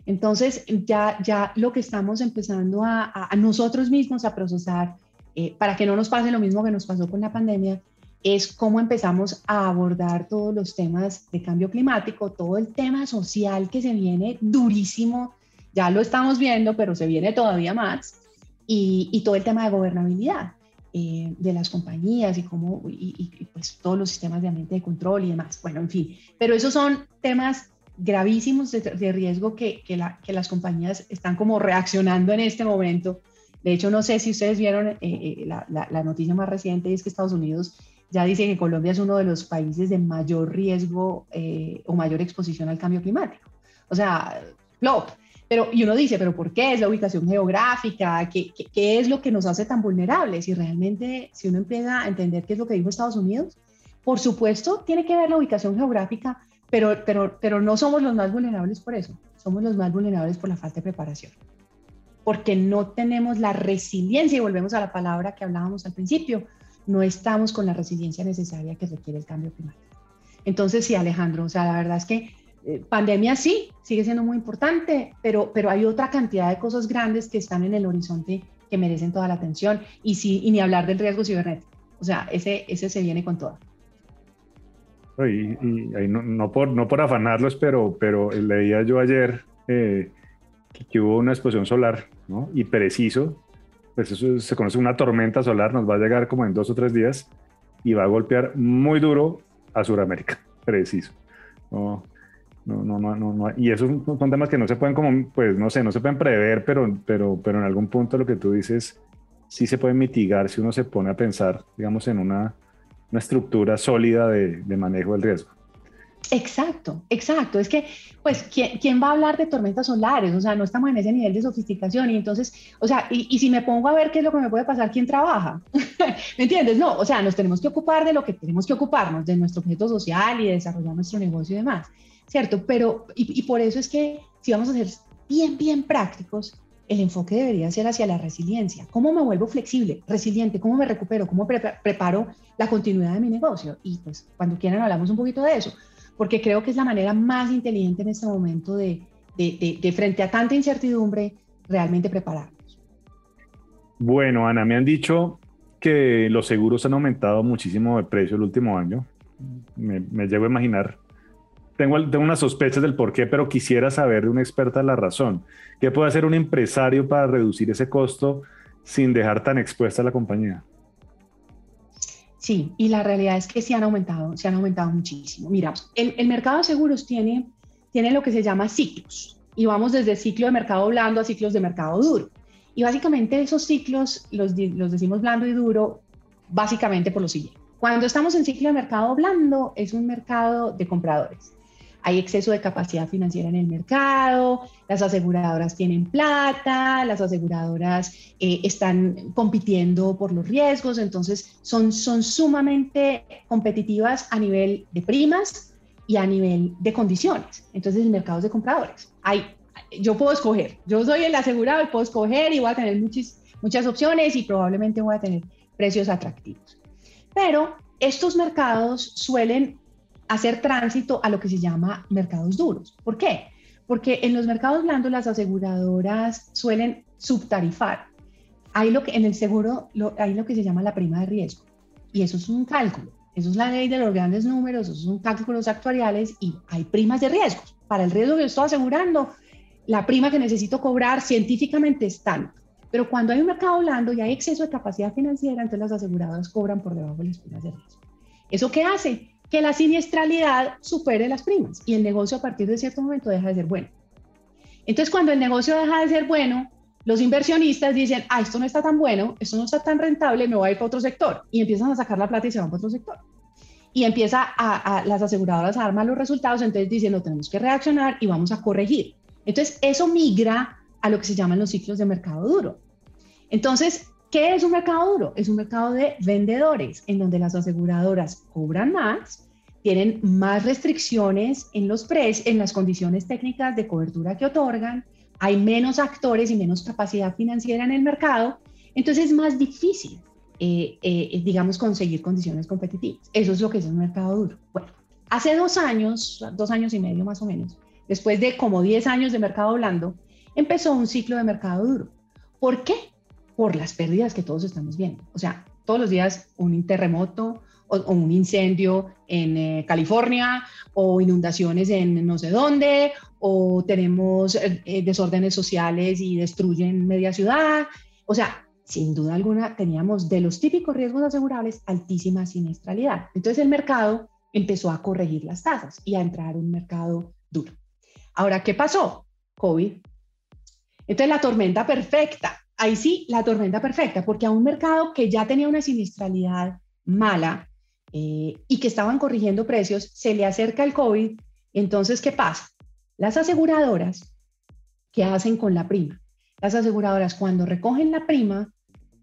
Entonces, ya, ya lo que estamos empezando a, nosotros mismos a procesar eh, para que no nos pase lo mismo que nos pasó con la pandemia, es cómo empezamos a abordar todos los temas de cambio climático, todo el tema social que se viene durísimo, ya lo estamos viendo, pero se viene todavía más, y, todo el tema de gobernabilidad eh, de las compañías y cómo, y, y, pues todos los sistemas de ambiente de control y demás. Bueno, en fin, pero esos son temas gravísimos de, riesgo que, que, las compañías están como reaccionando en este momento. De hecho, no sé si ustedes vieron eh, eh, la, noticia más reciente, es que Estados Unidos ya dice que Colombia es uno de los países de mayor riesgo eh, o mayor exposición al cambio climático. O sea, flop. Pero, y uno dice, ¿pero por qué? ¿Es la ubicación geográfica? ¿Qué, qué, qué es lo que nos hace tan vulnerables? Y realmente, si uno empieza a entender qué es lo que dijo Estados Unidos, por supuesto, tiene que ver la ubicación geográfica, pero, pero, pero no somos los más vulnerables por eso, somos los más vulnerables por la falta de preparación, porque no tenemos la resiliencia, y volvemos a la palabra que hablábamos al principio, no estamos con la resiliencia necesaria que requiere el cambio climático. Entonces, sí, Alejandro, o sea, la verdad es que eh, pandemia sí, sigue siendo muy importante, pero, pero hay otra cantidad de cosas grandes que están en el horizonte que merecen toda la atención, y, sí, y ni hablar del riesgo cibernético. O sea, ese, ese se viene con todo. Y, no, por, no por afanarlos, pero, pero leía yo ayer eh, que, hubo una explosión solar, ¿no? Y preciso, pues eso se conoce una tormenta solar, nos va a llegar como en dos o tres días y va a golpear muy duro a Sudamérica, preciso. No, no, no, no, no, Y esos son temas que no se pueden como, pues no sé, no se pueden prever, pero, pero, pero en algún punto lo que tú dices sí se puede mitigar si uno se pone a pensar, digamos, en una una estructura sólida de, manejo del riesgo. Exacto, exacto. Es que, pues, ¿quién, va a hablar de tormentas solares? O sea, no estamos en ese nivel de sofisticación y entonces, o sea, y, si me pongo a ver qué es lo que me puede pasar, ¿quién trabaja? ¿Me entiendes? No, o sea, nos tenemos que ocupar de lo que tenemos que ocuparnos, de nuestro objeto social y de desarrollar nuestro negocio y demás, ¿cierto? Pero, y, y por eso es que si vamos a ser bien, bien prácticos, el enfoque debería ser hacia la resiliencia. ¿Cómo me vuelvo flexible, resiliente? ¿Cómo me recupero? ¿Cómo preparo la continuidad de mi negocio? Y pues cuando quieran hablamos un poquito de eso, porque creo que es la manera más inteligente en este momento de, de, frente a tanta incertidumbre, realmente prepararnos. Bueno, Ana, me han dicho que los seguros han aumentado muchísimo de precio el último año. Me, me llevo a imaginar tengo, tengo unas sospechas del por qué, pero quisiera saber de una experta la razón. ¿Qué puede hacer un empresario para reducir ese costo sin dejar tan expuesta a la compañía? Sí, y la realidad es que sí han aumentado, se han aumentado muchísimo. Mira, el, el mercado de seguros tiene, tiene lo que se llama ciclos y vamos desde ciclo de mercado blando a ciclos de mercado duro. Y básicamente esos ciclos los, los decimos blando y duro, básicamente por lo siguiente. Cuando estamos en ciclo de mercado blando, es un mercado de compradores. Hay exceso de capacidad financiera en el mercado, las aseguradoras tienen plata, las aseguradoras eh, están compitiendo por los riesgos, entonces son, son sumamente competitivas a nivel de primas y a nivel de condiciones. Entonces, el mercado de compradores. Hay, yo puedo escoger, yo soy el asegurado y puedo escoger y voy a tener muchas, muchas opciones y probablemente voy a tener precios atractivos. Pero estos mercados suelen hacer tránsito a lo que se llama mercados duros. ¿Por qué? Porque en los mercados blandos las aseguradoras suelen subtarifar. Hay lo que en el seguro hay lo que se llama la prima de riesgo y eso es un cálculo. Eso es la ley de los grandes números, esos son cálculos actuariales y hay primas de riesgos. Para el riesgo que estoy asegurando, la prima que necesito cobrar científicamente es tanto. Pero cuando hay un mercado blando y hay exceso de capacidad financiera, entonces las aseguradoras cobran por debajo de las primas de riesgo. ¿Eso qué hace? Que la siniestralidad supere las primas y el negocio a partir de cierto momento deja de ser bueno. Entonces, cuando el negocio deja de ser bueno, los inversionistas dicen, ah, esto no está tan bueno, esto no está tan rentable, me voy a ir para otro sector. Y empiezan a sacar la plata y se van para otro sector. Y empieza a, las aseguradoras a dar malos resultados, entonces dicen, no, tenemos que reaccionar y vamos a corregir. Entonces, eso migra a lo que se llaman los ciclos de mercado duro. Entonces, ¿qué es un mercado duro? Es un mercado de vendedores, en donde las aseguradoras cobran más, tienen más restricciones en los precios, en las condiciones técnicas de cobertura que otorgan, hay menos actores y menos capacidad financiera en el mercado, entonces es más difícil, eh, eh, digamos, conseguir condiciones competitivas. Eso es lo que es un mercado duro. Bueno, hace dos años, dos años y medio más o menos, después de como 10 años de mercado blando, empezó un ciclo de mercado duro. ¿Por qué? Por las pérdidas que todos estamos viendo. O sea, todos los días un terremoto o, un incendio en eh, California o inundaciones en no sé dónde o tenemos eh, eh, desórdenes sociales y destruyen media ciudad. O sea, sin duda alguna teníamos de los típicos riesgos asegurables altísima siniestralidad. Entonces el mercado empezó a corregir las tasas y a entrar un mercado duro. Ahora, ¿qué pasó? COVID entonces, la tormenta perfecta, ahí sí, la tormenta perfecta, porque a un mercado que ya tenía una siniestralidad mala eh, y que estaban corrigiendo precios, se le acerca el COVID. Entonces, ¿qué pasa? Las aseguradoras, ¿qué hacen con la prima? Las aseguradoras, cuando recogen la prima,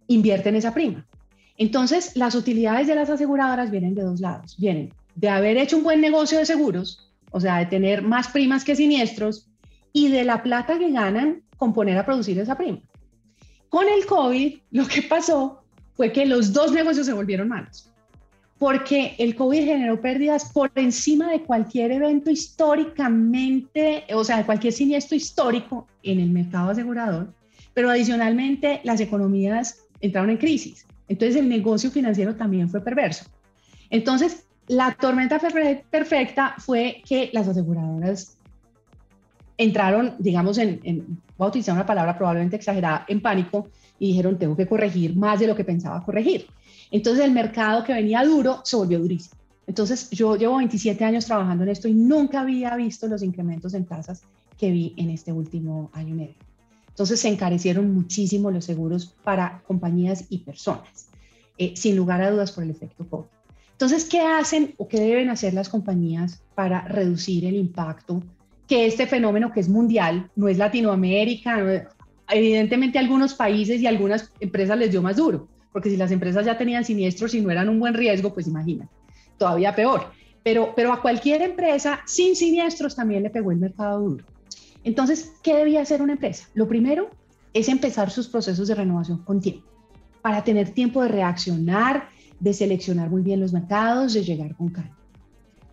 invierten esa prima. Entonces, las utilidades de las aseguradoras vienen de dos lados. Vienen de haber hecho un buen negocio de seguros, o sea, de tener más primas que siniestros, y de la plata que ganan componer a producir esa prima. Con el COVID, lo que pasó fue que los dos negocios se volvieron malos, porque el COVID generó pérdidas por encima de cualquier evento históricamente, o sea, de cualquier siniestro histórico en el mercado asegurador, pero adicionalmente las economías entraron en crisis. Entonces el negocio financiero también fue perverso. Entonces, la tormenta perfecta fue que las aseguradoras entraron, digamos, en, voy a utilizar una palabra probablemente exagerada, en pánico y dijeron, tengo que corregir más de lo que pensaba corregir. Entonces el mercado que venía duro se volvió durísimo. Entonces yo llevo 27 años trabajando en esto y nunca había visto los incrementos en tasas que vi en este último año y medio. Entonces se encarecieron muchísimo los seguros para compañías y personas, eh, sin lugar a dudas por el efecto COVID. Entonces, ¿qué hacen o qué deben hacer las compañías para reducir el impacto que este fenómeno que es mundial, no es Latinoamérica, evidentemente algunos países y algunas empresas les dio más duro, porque si las empresas ya tenían siniestros y no eran un buen riesgo, pues imagina, todavía peor. Pero, pero a cualquier empresa sin siniestros también le pegó el mercado duro. Entonces, ¿qué debía hacer una empresa? Lo primero es empezar sus procesos de renovación con tiempo, para tener tiempo de reaccionar, de seleccionar muy bien los mercados, de llegar con calma.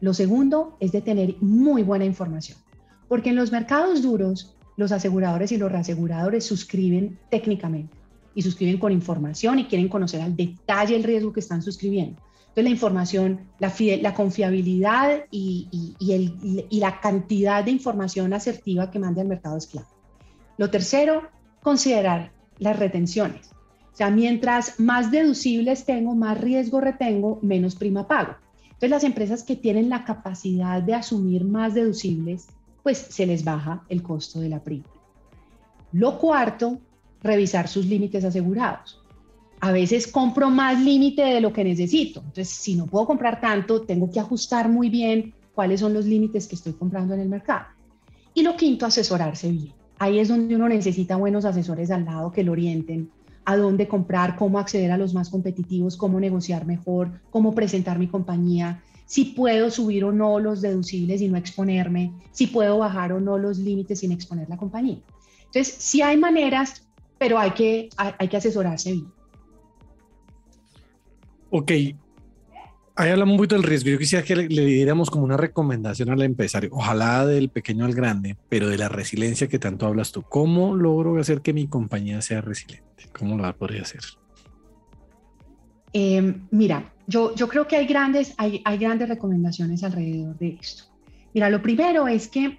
Lo segundo es de tener muy buena información. Porque en los mercados duros, los aseguradores y los reaseguradores suscriben técnicamente y suscriben con información y quieren conocer al detalle el riesgo que están suscribiendo. Entonces, la información, la, la confiabilidad y, el, y, la cantidad de información asertiva que manda el mercado es clave. Lo tercero, considerar las retenciones. O sea, mientras más deducibles tengo, más riesgo retengo, menos prima pago. Entonces, las empresas que tienen la capacidad de asumir más deducibles pues se les baja el costo de la prima. Lo cuarto revisar sus límites asegurados. A veces compro más límite de lo que necesito. Entonces, si no puedo comprar tanto, tengo que ajustar muy bien cuáles son los límites que estoy comprando en el mercado. Y lo quinto, asesorarse bien. Ahí es donde uno necesita buenos asesores al lado que lo orienten a dónde comprar, cómo acceder a los más competitivos, cómo negociar mejor, cómo presentar mi compañía, si puedo subir o no los deducibles y no exponerme, si puedo bajar o no los límites sin exponer la compañía. Entonces, sí hay maneras, pero hay que, hay, que asesorarse bien. Ok, ahí hablamos un poquito del riesgo. Yo quisiera que le, diéramos como una recomendación al empresario, ojalá del pequeño al grande, pero de la resiliencia que tanto hablas tú. ¿Cómo logro hacer que mi compañía sea resiliente? ¿Cómo lo podría hacer? Eh, mira, yo, yo creo que hay grandes, hay, hay grandes recomendaciones alrededor de esto. Mira, lo primero es que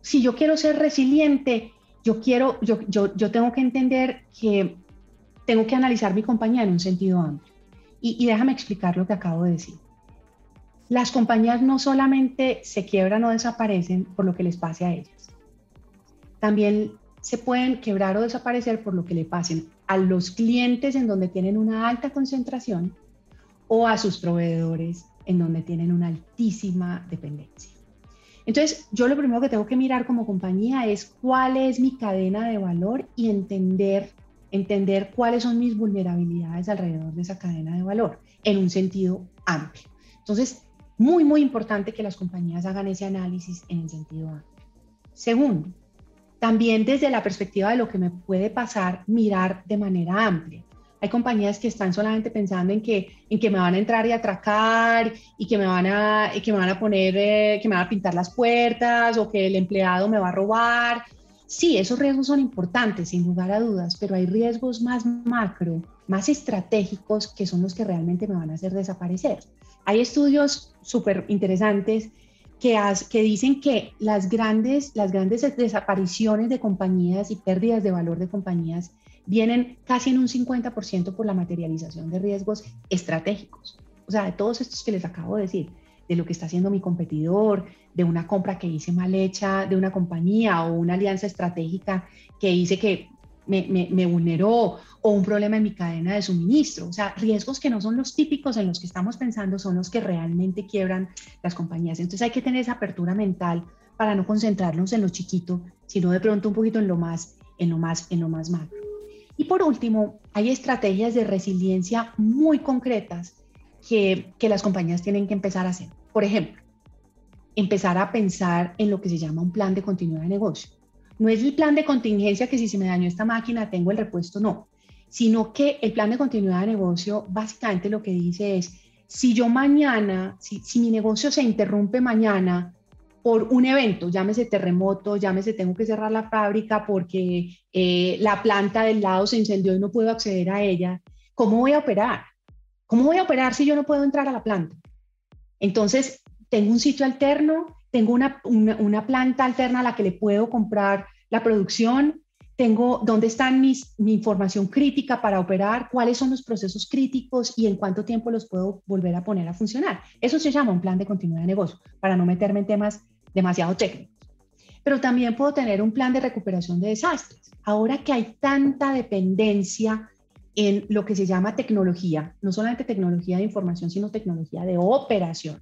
si yo quiero ser resiliente, yo quiero, yo, yo, yo tengo que entender que tengo que analizar mi compañía en un sentido amplio. Y, y, déjame explicar lo que acabo de decir. Las compañías no solamente se quiebran o desaparecen por lo que les pase a ellas, también se pueden quebrar o desaparecer por lo que le pasen a los clientes en donde tienen una alta concentración o a sus proveedores en donde tienen una altísima dependencia. Entonces, yo lo primero que tengo que mirar como compañía es cuál es mi cadena de valor y entender, entender cuáles son mis vulnerabilidades alrededor de esa cadena de valor en un sentido amplio. Entonces, muy, muy importante que las compañías hagan ese análisis en el sentido amplio. Segundo, también desde la perspectiva de lo que me puede pasar, mirar de manera amplia. Hay compañías que están solamente pensando en que, en que me van a entrar y atracar y que me van a, que me van a poner, eh, que me van a pintar las puertas o que el empleado me va a robar. Sí, esos riesgos son importantes, sin lugar a dudas, pero hay riesgos más macro, más estratégicos, que son los que realmente me van a hacer desaparecer. Hay estudios súper interesantes que, dicen que las grandes, las grandes desapariciones de compañías y pérdidas de valor de compañías vienen casi en un 50% por la materialización de riesgos estratégicos. O sea, de todos estos que les acabo de decir, de lo que está haciendo mi competidor, de una compra que hice mal hecha de una compañía o una alianza estratégica que hice que me, vulneró o un problema en mi cadena de suministro. O sea, riesgos que no son los típicos en los que estamos pensando, son los que realmente quiebran las compañías. Entonces hay que tener esa apertura mental para no concentrarnos en lo chiquito, sino de pronto un poquito en lo más, en lo más, en lo más macro. Y por último, hay estrategias de resiliencia muy concretas que, que las compañías tienen que empezar a hacer. Por ejemplo, empezar a pensar en lo que se llama un plan de continuidad de negocio. No es el plan de contingencia que si se me dañó esta máquina tengo el repuesto, no, sino que el plan de continuidad de negocio básicamente lo que dice es, si yo mañana, si, mi negocio se interrumpe mañana por un evento, llámese terremoto, llámese tengo que cerrar la fábrica porque eh, la planta del lado se incendió y no puedo acceder a ella, ¿cómo voy a operar? ¿Cómo voy a operar si yo no puedo entrar a la planta? Entonces, tengo un sitio alterno, tengo una, una, planta alterna a la que le puedo comprar la producción, tengo dónde está mi información crítica para operar, cuáles son los procesos críticos y en cuánto tiempo los puedo volver a poner a funcionar. Eso se llama un plan de continuidad de negocio, para no meterme en temas demasiado técnicos. Pero también puedo tener un plan de recuperación de desastres. Ahora que hay tanta dependencia en lo que se llama tecnología, no solamente tecnología de información, sino tecnología de operación,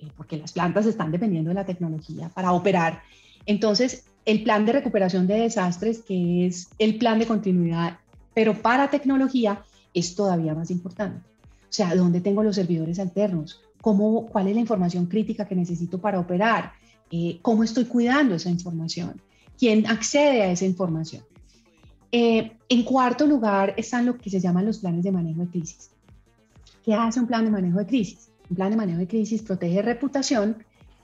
eh, porque las plantas están dependiendo de la tecnología para operar. Entonces, el plan de recuperación de desastres, que es el plan de continuidad, pero para tecnología, es todavía más importante. O sea, ¿dónde tengo los servidores alternos? ¿Cómo, ¿Cuál es la información crítica que necesito para operar? Eh, ¿Cómo estoy cuidando esa información? ¿Quién accede a esa información? Eh, en cuarto lugar están lo que se llaman los planes de manejo de crisis. ¿Qué hace un plan de manejo de crisis? Un plan de manejo de crisis protege reputación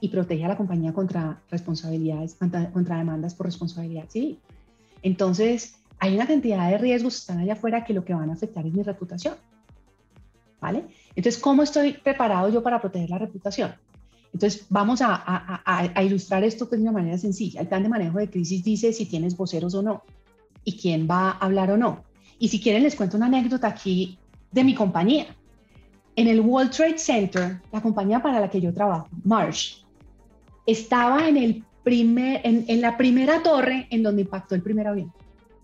y protege a la compañía contra responsabilidades, contra, demandas por responsabilidad civil. Entonces, hay una cantidad de riesgos que están allá afuera que lo que van a afectar es mi reputación. ¿Vale? Entonces, ¿cómo estoy preparado yo para proteger la reputación? Entonces, vamos a, a, a, ilustrar esto pues, de una manera sencilla. El plan de manejo de crisis dice si tienes voceros o no y quién va a hablar o no. Y si quieren, les cuento una anécdota aquí de mi compañía. En el World Trade Center, la compañía para la que yo trabajo, Marsh, estaba en, el primer, en, la primera torre en donde impactó el primer avión.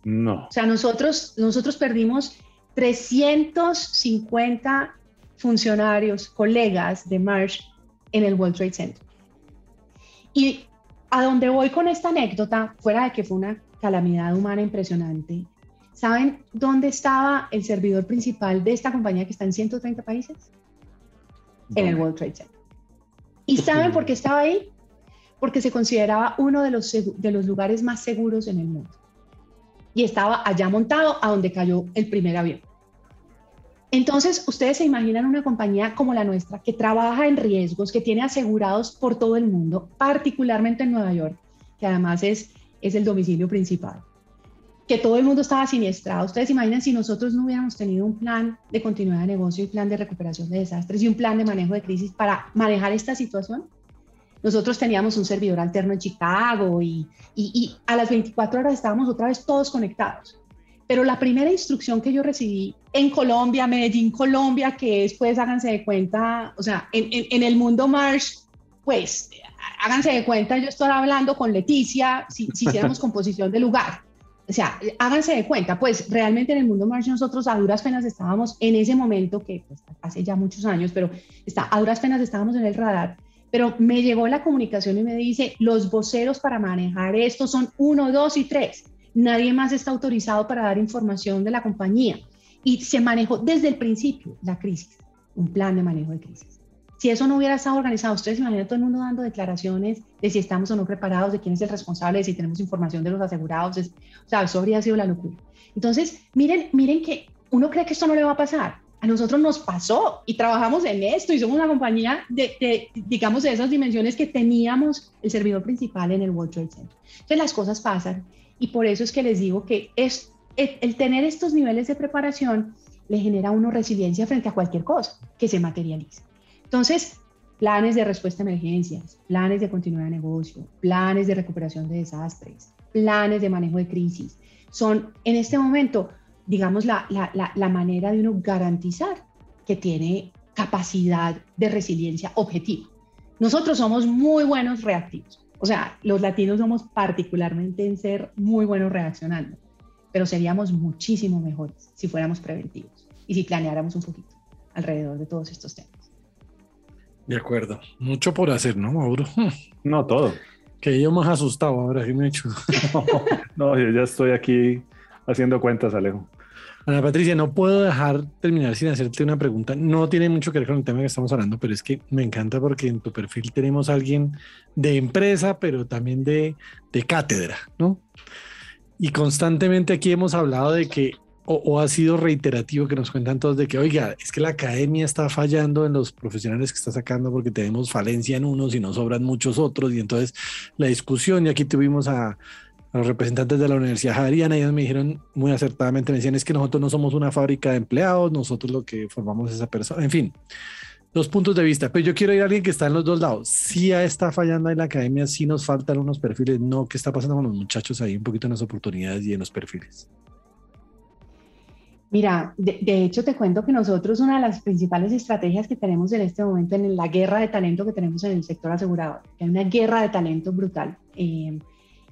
No. O sea, nosotros, nosotros perdimos 350 funcionarios, colegas de Marsh en el World Trade Center. Y a donde voy con esta anécdota, fuera de que fue una calamidad humana impresionante, ¿saben dónde estaba el servidor principal de esta compañía que está en 130 países? En el World Trade Center. ¿Y saben por qué estaba ahí? Porque se consideraba uno de los, lugares más seguros en el mundo. Y estaba allá montado a donde cayó el primer avión. Entonces, ustedes se imaginan una compañía como la nuestra que trabaja en riesgos, que tiene asegurados por todo el mundo, particularmente en Nueva York, que además es, es el domicilio principal, que todo el mundo estaba siniestrado. Ustedes se imaginan si nosotros no hubiéramos tenido un plan de continuidad de negocio y plan de recuperación de desastres y un plan de manejo de crisis para manejar esta situación. Nosotros teníamos un servidor alterno en Chicago y, y, y a las 24 horas estábamos otra vez todos conectados pero la primera instrucción que yo recibí en Colombia, Medellín, Colombia, que es, pues, háganse de cuenta, o sea, en, en, el mundo Marsh, pues, háganse de cuenta, yo estoy hablando con Leticia, si, si hiciéramos composición de lugar. O sea, háganse de cuenta, pues realmente en el mundo Marsh nosotros a duras penas estábamos en ese momento, que pues, hace ya muchos años, pero está, a duras penas estábamos en el radar, pero me llegó la comunicación y me dice, los voceros para manejar esto son uno, dos y tres nadie más está autorizado para dar información de la compañía. Y se manejó desde el principio la crisis, un plan de manejo de crisis. Si eso no hubiera estado organizado, ustedes imaginan todo el mundo dando declaraciones de si estamos o no preparados, de quién es el responsable, de si tenemos información de los asegurados. o sea, eso habría sido la locura. Entonces, miren, miren que uno cree que esto no le va a pasar. A nosotros nos pasó y trabajamos en esto y somos una compañía de, de, digamos, de esas dimensiones que teníamos el servidor principal en el World Trade Center. Entonces las cosas pasan y por eso es que les digo que es, el, tener estos niveles de preparación le genera a uno resiliencia frente a cualquier cosa que se materialice. Entonces, planes de respuesta a emergencias, planes de continuidad de negocio, planes de recuperación de desastres, planes de manejo de crisis, son en este momento, digamos, la, la, la, la manera de uno garantizar que tiene capacidad de resiliencia objetiva. Nosotros somos muy buenos reactivos. O sea, los latinos somos particularmente en ser muy buenos reaccionando, pero seríamos muchísimo mejores si fuéramos preventivos y si planeáramos un poquito alrededor de todos estos temas. De acuerdo. Mucho por hacer, ¿no, Mauro? No, todo. Que yo más asustado ahora, que me he hecho? no, yo ya estoy aquí haciendo cuentas, Alejo. Ana Patricia, no puedo dejar terminar sin hacerte una pregunta. No tiene mucho que ver con el tema que estamos hablando, pero es que me encanta porque en tu perfil tenemos a alguien de empresa, pero también de, de cátedra, ¿no? Y constantemente aquí hemos hablado de que, o, o, ha sido reiterativo que nos cuentan todos de que, oiga, es que la academia está fallando en los profesionales que está sacando porque tenemos falencia en unos y nos sobran muchos otros. Y entonces la discusión, y aquí tuvimos a los representantes de la Universidad Javeriana, ellos me dijeron muy acertadamente, me decían, es que nosotros no somos una fábrica de empleados, nosotros lo que formamos es esa persona, en fin, dos puntos de vista, pero yo quiero ir a alguien que está en los dos lados, sí está fallando en la academia, sí nos faltan unos perfiles, no, ¿qué está pasando con los muchachos ahí un poquito en las oportunidades y en los perfiles? Mira, de, hecho te cuento que nosotros una de las principales estrategias que tenemos en este momento en la guerra de talento que tenemos en el sector asegurador, que una guerra de talento brutal. Eh,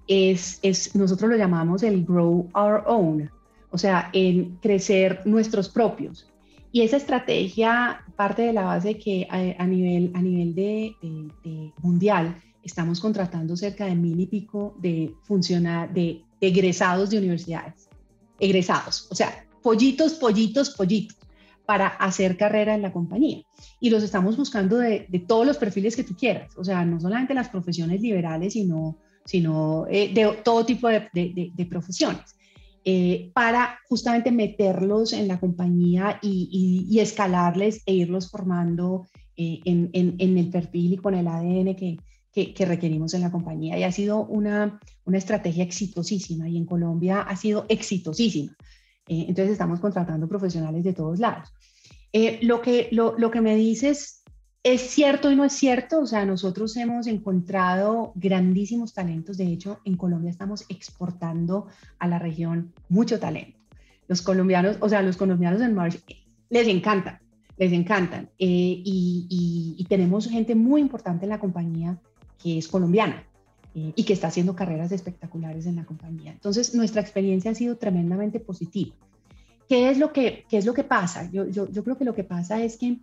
es, es, nosotros lo llamamos el grow our own, o sea, en crecer nuestros propios. Y esa estrategia parte de la base que a, a nivel, a nivel de, mundial estamos contratando cerca de mil y pico de funcionar de egresados de universidades. Egresados, o sea, pollitos, pollitos, pollitos para hacer carrera en la compañía. Y los estamos buscando de, de, todos los perfiles que tú quieras, o sea, no solamente las profesiones liberales, sino sino eh, de todo tipo de, de, de profesiones, eh, para justamente meterlos en la compañía y, y, y escalarles e irlos formando eh, en, en, en, el perfil y con el ADN que, que, que, requerimos en la compañía. Y ha sido una, una estrategia exitosísima y en Colombia ha sido exitosísima. entonces estamos contratando profesionales de todos lados. lo, que, lo, lo que me dices es cierto y no es cierto, o sea, nosotros hemos encontrado grandísimos talentos, de hecho, en Colombia estamos exportando a la región mucho talento. Los colombianos, o sea, los colombianos en March les encantan, les encantan, eh, y, y, tenemos gente muy importante en la compañía que es colombiana. eh, y que está haciendo carreras espectaculares en la compañía. Entonces, nuestra experiencia ha sido tremendamente positiva. ¿Qué es lo que, qué es lo que pasa? Yo, yo creo que lo que pasa es que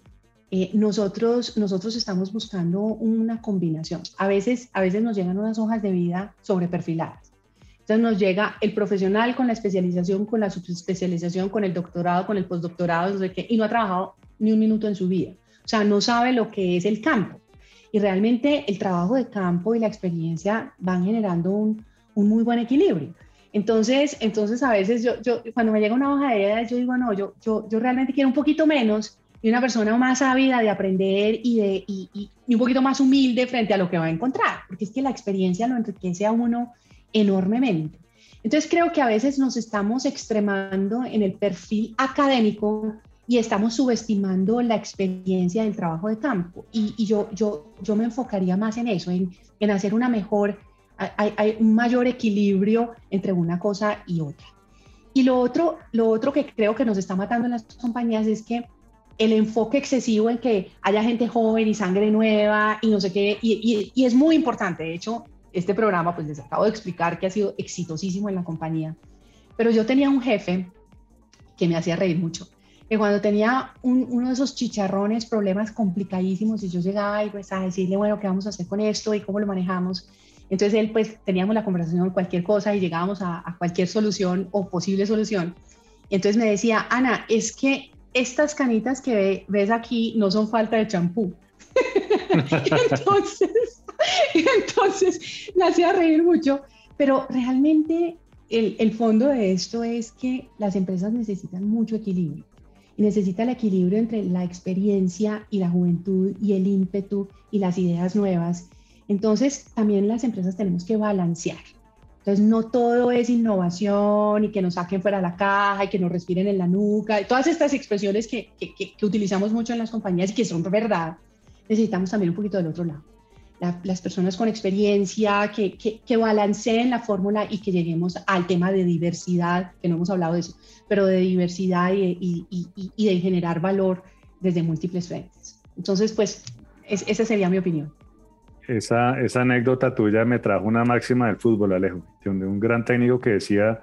eh, nosotros, nosotros estamos buscando una combinación. A veces, a veces nos llegan unas hojas de vida sobre perfiladas. Entonces nos llega el profesional con la especialización, con la subespecialización, con el doctorado, con el postdoctorado, no sé qué, y no ha trabajado ni un minuto en su vida. O sea, no sabe lo que es el campo. Y realmente el trabajo de campo y la experiencia van generando un, un muy buen equilibrio. Entonces, entonces a veces yo, yo, cuando me llega una hoja de vida, yo digo, no, yo, yo, yo realmente quiero un poquito menos y una persona más ávida de aprender y, de, y, y, un poquito más humilde frente a lo que va a encontrar, porque es que la experiencia lo enriquece a uno enormemente. Entonces creo que a veces nos estamos extremando en el perfil académico y estamos subestimando la experiencia del trabajo de campo. Y, y yo, yo, yo me enfocaría más en eso, en, en hacer una mejor, hay, hay, un mayor equilibrio entre una cosa y otra. Y lo otro, lo otro que creo que nos está matando en las compañías es que el enfoque excesivo en que haya gente joven y sangre nueva y no sé qué, y, es muy importante. De hecho, este programa, pues les acabo de explicar que ha sido exitosísimo en la compañía. Pero yo tenía un jefe que me hacía reír mucho, que cuando tenía uno de esos chicharrones, problemas complicadísimos, y yo llegaba y pues a decirle, bueno, ¿qué vamos a hacer con esto y cómo lo manejamos? Entonces él, pues teníamos la conversación cualquier cosa y llegábamos a cualquier solución o posible solución. Entonces me decía, Ana, es que estas canitas que ves aquí no son falta de champú. entonces, entonces me hacía reír mucho, pero realmente el, el, fondo de esto es que las empresas necesitan mucho equilibrio y necesita el equilibrio entre la experiencia y la juventud y el ímpetu y las ideas nuevas. Entonces, también las empresas tenemos que balancear. Entonces, no todo es innovación y que nos saquen fuera la caja y que nos respiren en la nuca. Todas estas expresiones que, que, que utilizamos mucho en las compañías y que son verdad, necesitamos también un poquito del otro lado. La, las personas con experiencia que, balanceen la fórmula y que lleguemos al tema de diversidad, que no hemos hablado de eso, pero de diversidad y, y, y, y de generar valor desde múltiples frentes. Entonces, pues, es, esa sería mi opinión. Esa, esa anécdota tuya me trajo una máxima del fútbol, Alejo, donde un gran técnico que decía,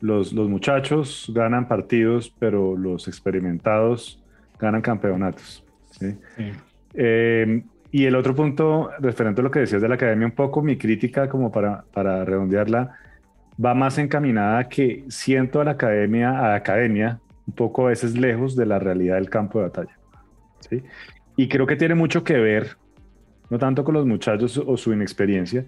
los, los muchachos ganan partidos, pero los experimentados ganan campeonatos. ¿sí? Sí. Eh, y el otro punto, referente a lo que decías de la academia, un poco mi crítica, como para, para redondearla, va más encaminada que siento a la academia, a la academia, un poco a veces lejos de la realidad del campo de batalla. ¿sí? Y creo que tiene mucho que ver no tanto con los muchachos o su inexperiencia,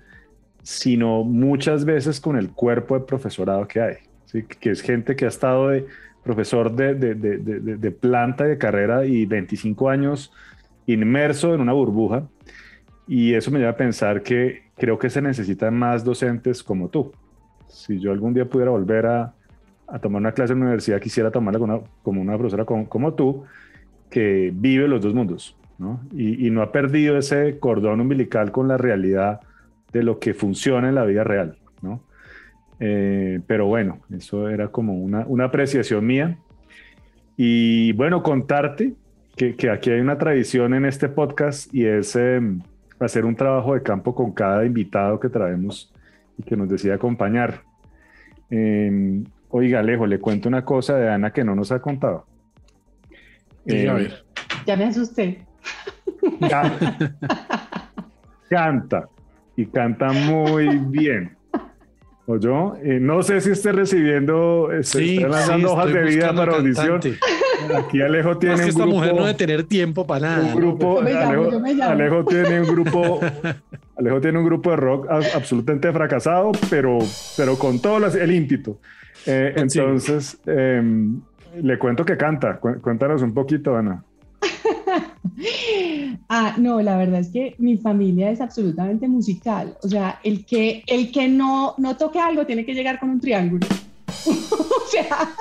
sino muchas veces con el cuerpo de profesorado que hay, ¿sí? que es gente que ha estado de profesor de, de, de, de planta de carrera y 25 años inmerso en una burbuja. Y eso me lleva a pensar que creo que se necesitan más docentes como tú. Si yo algún día pudiera volver a, a tomar una clase en la universidad, quisiera tomarla como una, como una profesora como, como tú, que vive los dos mundos ¿no? Y, y, no ha perdido ese cordón umbilical con la realidad de lo que funciona en la vida real, ¿no? Eh, pero bueno, eso era como una, una, apreciación mía. Y bueno, contarte que, que, aquí hay una tradición en este podcast y es eh, hacer un trabajo de campo con cada invitado que traemos y que nos decide acompañar. Eh, oiga, Alejo, le cuento una cosa de Ana que no nos ha contado. Eh, ya me asusté. Canta y canta muy bien. ¿O yo? Eh, no sé si esté recibiendo, esté, sí, lanzando sí, hojas de vida para audición. Aquí Alejo tiene no, es que un esta grupo, mujer no debe tener tiempo para nada. Un grupo, llamo, Alejo, tiene un grupo, Alejo tiene un grupo de rock absolutamente fracasado, pero, pero con todo las- el ímpetu. Eh, Sí. entonces, em, le cuento que canta. Cu- Cuéntanos un poquito, Ana. Ah, no, la verdad es que mi familia es absolutamente musical. O sea, el que, el que no, no toque algo tiene que llegar con un triángulo. o sea,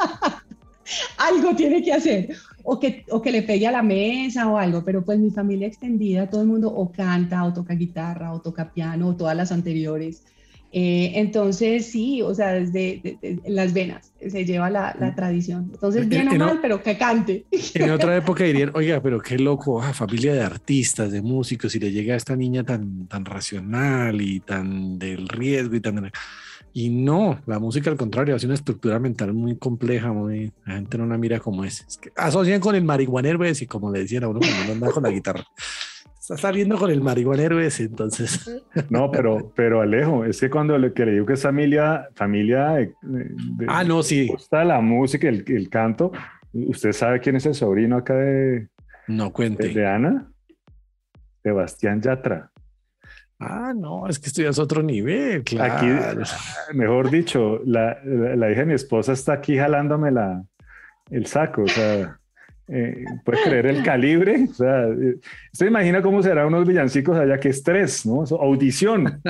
algo tiene que hacer. O que, o que le pegue a la mesa o algo. Pero pues mi familia extendida, todo el mundo o canta, o toca guitarra, o toca piano, o todas las anteriores. Eh, entonces, sí, o sea, desde las venas se lleva la, la tradición. Entonces, bien o mal, pero que cante. En otra época dirían, oiga, pero qué loco, ah, familia de artistas, de músicos, y le llega a esta niña tan, tan racional y tan del riesgo y tan... Y no, la música al contrario, hace una estructura mental muy compleja, muy, la gente no la mira como es. es que asocian con el marihuanero y como le decían a uno cuando anda con la guitarra. Está saliendo con el marihuanero ese, entonces. No, pero, pero Alejo, es que cuando le, que le digo que es familia, familia de, ah, no, sí. gusta la música, el, el, canto. ¿Usted sabe quién es el sobrino acá de, no cuente. de Ana? Sebastián Yatra. Ah, no, es que esto ya es otro nivel, claro. Aquí, mejor dicho, la, la, hija de mi esposa está aquí jalándome la, el saco, o sea, eh, ¿Puedes creer el calibre? O sea, ¿usted imagina cómo serán unos villancicos allá? ¡Qué estrés! ¿no? audición.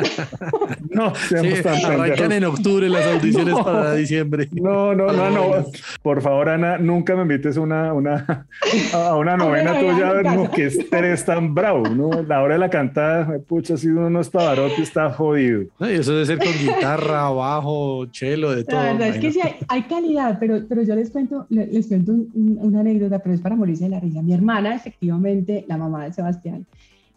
no, sí, arrancan en octubre las audiciones para diciembre. No, no, no, no. Por favor, Ana, nunca me invites una, una, a una novena tuya. No, qué estrés tan bravo, ¿no? La hora de la cantada, pucha, si uno no es Pavarotti, está jodido. eso debe ser con guitarra, bajo, chelo, de todo. La verdad es que sí hay, hay, calidad, pero, pero yo les cuento, les cuento una anécdota pero es para morirse de la risa. Mi hermana, efectivamente, la mamá de Sebastián,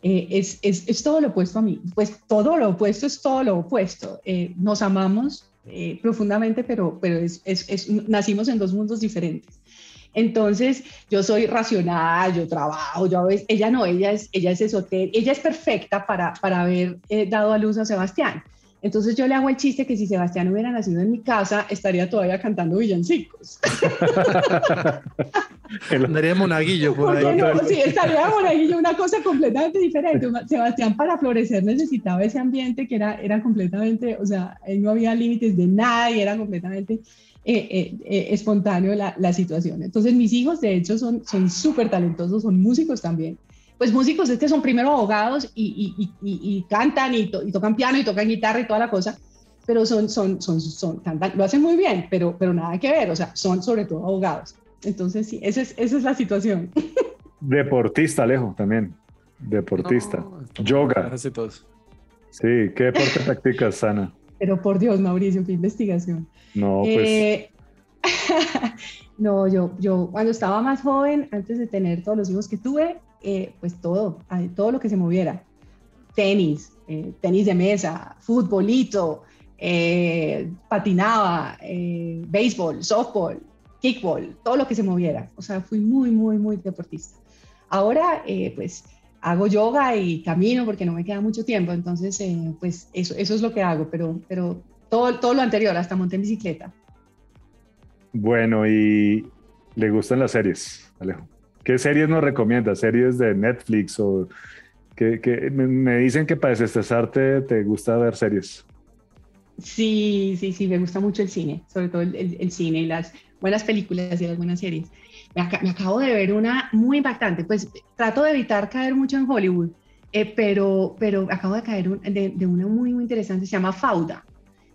eh, es, es, es, todo lo opuesto a mí. Pues todo lo opuesto es todo lo opuesto. Eh, nos amamos eh, profundamente, pero, pero es, nacimos en dos mundos diferentes. Entonces, yo soy racional, yo trabajo, yo ella no, ella es, ella es esotérica, ella es perfecta para, para haber dado a luz a Sebastián. Entonces yo le hago el chiste que si Sebastián hubiera nacido en mi casa, estaría todavía cantando villancicos. Andaría monaguillo por ahí. sí, estaría monaguillo, una cosa completamente diferente. Sebastián para florecer necesitaba ese ambiente que era, era completamente, o sea, no había límites de nada y era completamente eh, eh, eh, espontáneo la, la, situación. Entonces mis hijos de hecho son súper talentosos, son músicos también pues músicos es que son primero abogados y, y, cantan y, tocan piano y tocan guitarra y toda la cosa, pero son, son, son, son, cantan, lo hacen muy bien, pero, pero nada que ver, o sea, son sobre todo abogados. Entonces, sí, esa es, esa es la situación. Deportista, Alejo, también. Deportista. Yoga. Sí, ¿qué deporte practicas, Sana? Pero por Dios, Mauricio, qué investigación. No, pues. Eh, no, yo, yo cuando estaba más joven, antes de tener todos los hijos que tuve, eh, pues todo, todo lo que se moviera. Tenis, eh, tenis de mesa, futbolito, eh, patinaba, béisbol, softball, kickball, todo lo que se moviera. O sea, fui muy, muy, muy deportista. Ahora, pues hago yoga y camino porque no me queda mucho tiempo, entonces, pues eso, eso es lo que hago, pero, pero todo, todo lo anterior, hasta monté en bicicleta. Bueno, ¿y le gustan las series, Alejo? ¿Qué series nos recomiendas? ¿Series de Netflix o que, me dicen que para desestresarte te gusta ver series? Sí, sí, sí, me gusta mucho el cine, sobre todo el, cine y las buenas películas y las buenas series. Me, acabo de ver una muy impactante, pues trato de evitar caer mucho en Hollywood, eh, pero, pero acabo de caer de, una muy, muy interesante, se llama Fauda,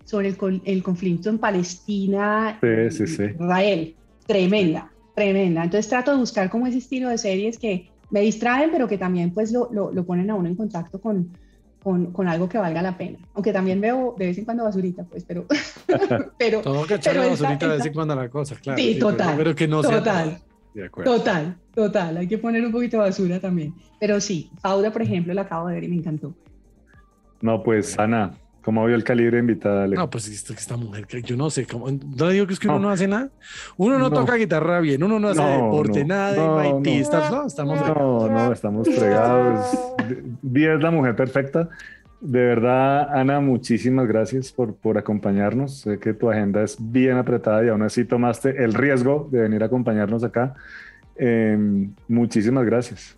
sobre el, el conflicto en Palestina, sí, sí, Israel, tremenda tremenda. Entonces trato de buscar como ese estilo de series que me distraen, pero que también pues lo, lo, ponen a uno en contacto con, con, con, algo que valga la pena. Aunque también veo de vez en cuando basurita, pues, pero... pero Todo que echarle basurita de vez en cuando a la cosa, claro. Sí, total. Pero, que no total. De acuerdo. Total, total. Hay que poner un poquito de basura también. Pero sí, Fauda, por ejemplo, la acabo de ver y me encantó. No, pues, Ana, ¿Cómo vio el calibre invitada? No, pues esta, mujer, yo no sé, cómo, no digo que es que uno no, hace nada. Uno no, toca guitarra bien, uno no hace deporte, nada de baitistas, no, estamos No, no, estamos fregados. Vía es la mujer perfecta. De verdad, Ana, muchísimas gracias por, por acompañarnos. Sé que tu agenda es bien apretada y aún así tomaste el riesgo de venir a acompañarnos acá. Em, muchísimas gracias.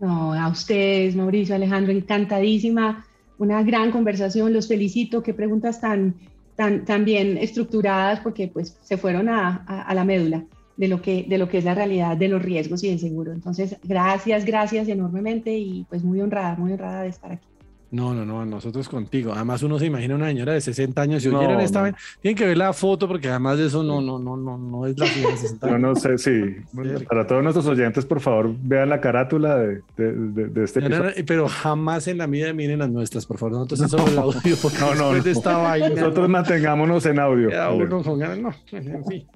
No, a ustedes, Mauricio, Alejandro, encantadísima una gran conversación, los felicito, qué preguntas tan, tan, tan bien estructuradas, porque pues se fueron a, a, la médula de lo, que, de lo que es la realidad de los riesgos y del seguro. Entonces, gracias, gracias enormemente y pues muy honrada, muy honrada de estar aquí. No, no, no, nosotros contigo. Además, uno se imagina una señora de 60 años. Si No, oyeran esta no. vez, tienen que ver la foto porque además de eso no, no, no, no, no es la señora de 60 Yo años. no sé, sí. Para todos nuestros oyentes, por favor, vean la carátula de, de- de- de este No, no, episodio. no, pero jamás en la vida miren las nuestras, por favor. Nosotros es solo el audio, porque No, no, después de no. esta vaina. Nosotros mantengámonos en audio. queda uno con ganas, no, en fin.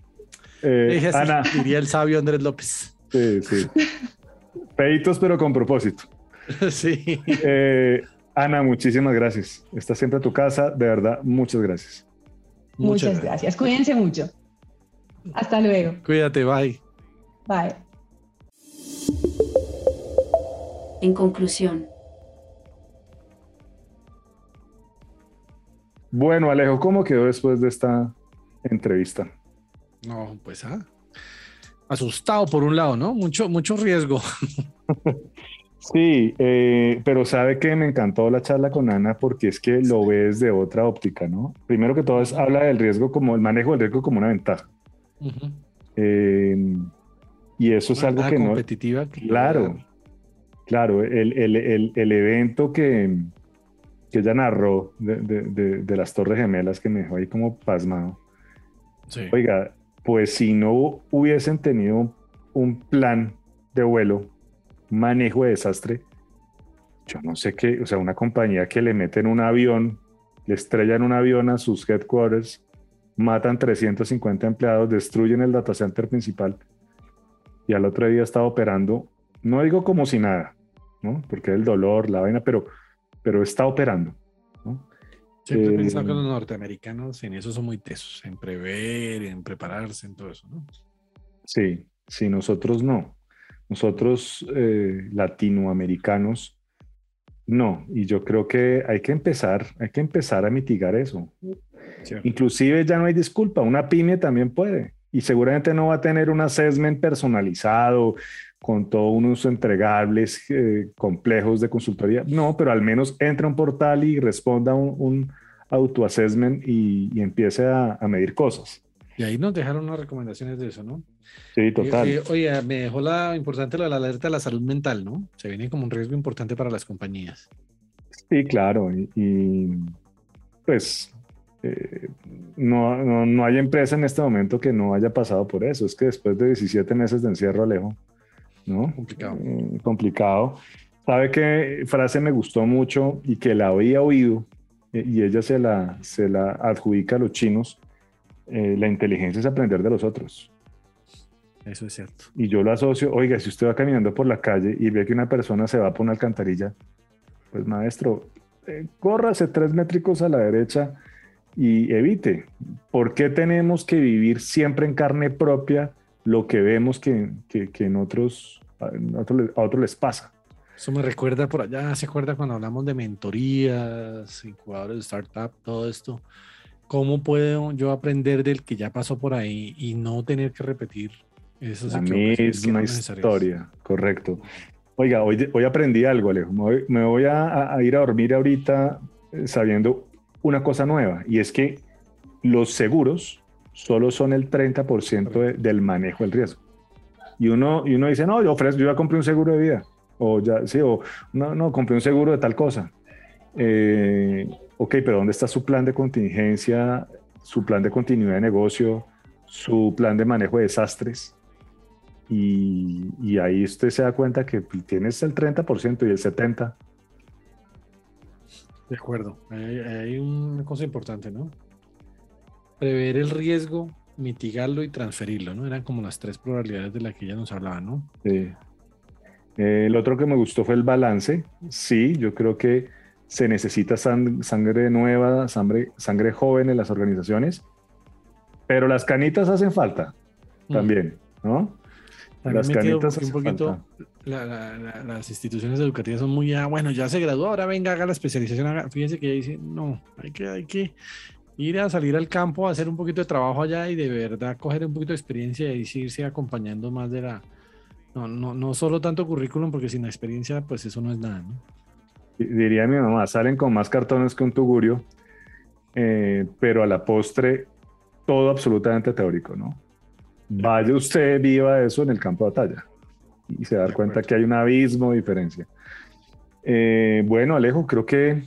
Eh, Ana, diría el sabio Andrés López. sí, sí. Feitos, pero con propósito. Sí. Eh, Ana, muchísimas gracias. Está siempre a tu casa. De verdad, muchas gracias. Muchas gracias. Cuídense mucho. Hasta luego. Cuídate, bye. Bye. En conclusión, Bueno, Alejo, ¿cómo quedó después de esta entrevista? No, pues ah. Asustado por un lado, ¿no? Mucho, mucho riesgo. Sí, eh, pero sabe que me encantó la charla con Ana porque es que lo ves de otra óptica, ¿no? Primero que todo es habla del riesgo como el manejo del riesgo como una ventaja. Eh, y eso es algo que no, que- Claro, claro, el, el- el- el evento que, que ella narró de, de- de- de las Torres Gemelas que me dejó ahí como pasmado. Sí. Oiga, pues si no hubiesen tenido un plan de vuelo, manejo de desastre, yo no sé qué, o sea, una compañía que le meten un avión, le estrellan un avión a sus headquarters, matan 350 empleados, destruyen el data center principal y al otro día está operando, no digo como si nada, ¿no? Porque el dolor, la vaina, pero, pero está operando, ¿no? Siempre he Eh, pensado que los norteamericanos en eso son muy tesos, en prever, en prepararse, en todo eso, ¿no? Sí, sí, nosotros no. Nosotros eh, latinoamericanos no. Y yo creo que hay que empezar, hay que empezar a mitigar eso. Inclusive ya no hay disculpa, una pyme también puede. Y seguramente no va a tener un assessment personalizado con todos unos entregables eh, complejos de consultoría. No, pero al menos entra a un portal y responda un, un autoassessment y, y empiece a, a medir cosas. Y ahí nos dejaron unas recomendaciones de eso, ¿no? Sí, total. Eh, eh, oye, me dejó la importante la alerta de la salud mental, ¿no? Se viene como un riesgo importante para las compañías. Sí, claro. Y, y, pues eh, no, no, no hay empresa en este momento que no haya pasado por eso. Es que después de 17 meses de encierro, Alejo, ¿no? Complicado. Eh, complicado. ¿Sabe qué frase me gustó mucho y que la había oído eh, y ella se la, se la adjudica a los chinos? Eh, la inteligencia es aprender de los otros. Eso es cierto. Y yo lo asocio, oiga, si usted va caminando por la calle y ve que una persona se va por una alcantarilla, pues maestro, eh, córrase tres métricos a la derecha y evite. ¿Por qué tenemos que vivir siempre en carne propia lo que vemos que, que, que en otros, a, otros, a otros les pasa? Eso me recuerda por allá, se acuerda cuando hablamos de mentorías, incubadores de startup, todo esto. ¿Cómo puedo yo aprender del que ya pasó por ahí y no tener que repetir esas La misma historia, correcto. Oiga, hoy, hoy aprendí algo, Alejo. Me voy, me voy a, a ir a dormir ahorita eh, sabiendo una cosa nueva, y es que los seguros solo son el 30% de- del manejo del riesgo. Y uno, y uno dice, no, yo ofrezco, yo ya compré un seguro de vida, o ya, sí, o no, no, compré un seguro de tal cosa. Eh, ok, pero ¿dónde está su plan de contingencia, su plan de continuidad de negocio, su plan de manejo de desastres? Y, y ahí usted se da cuenta que tienes el 30% y el 70%. De acuerdo. Hay, hay una cosa importante, ¿no? Prever el riesgo, mitigarlo y transferirlo, ¿no? Eran como las tres probabilidades de las que ella nos hablaba, ¿no? Sí. Eh, el otro que me gustó fue el balance. Sí, yo creo que se necesita sang- sangre nueva, sangre, sangre joven en las organizaciones, pero las canitas hacen falta también, ¿no? También Las canitas porque un hacen poquito falta. la- la- la- las instituciones educativas son muy, ah, bueno, ya se graduó, ahora venga, haga la especialización. haga- Fíjense que ella dice, no, hay que, hay que ir a salir al campo a hacer un poquito de trabajo allá y de verdad coger un poquito de experiencia y irse acompañando más de la... No, no, no solo tanto currículum, porque sin la experiencia, pues eso no es nada, ¿no? Diría mi mamá, salen con más cartones que un tugurio, eh, pero a la postre todo absolutamente teórico, ¿no? Vaya usted, viva eso en el campo de batalla y se da cuenta que hay un abismo de diferencia. Eh, bueno, Alejo, creo que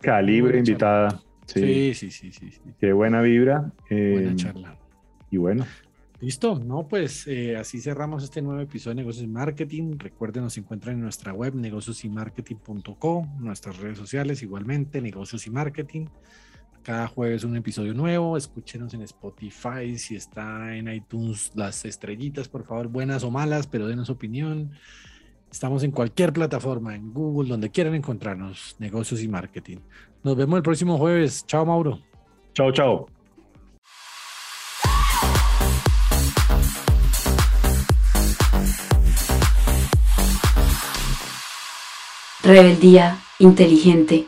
calibre invitada. Sí, sí, sí, sí, sí. Qué buena vibra. buena charla. Y bueno. Listo, no, pues eh, así cerramos este nuevo episodio de Negocios y Marketing. Recuerden, nos encuentran en nuestra web negociosymarketing.com, nuestras redes sociales igualmente, Negocios y Marketing. Cada jueves un episodio nuevo. Escúchenos en Spotify, si está en iTunes, las estrellitas, por favor, buenas o malas, pero denos opinión. Estamos en cualquier plataforma, en Google, donde quieran encontrarnos, Negocios y Marketing. Nos vemos el próximo jueves. Chao, Mauro. Chao, chao. Rebeldía inteligente.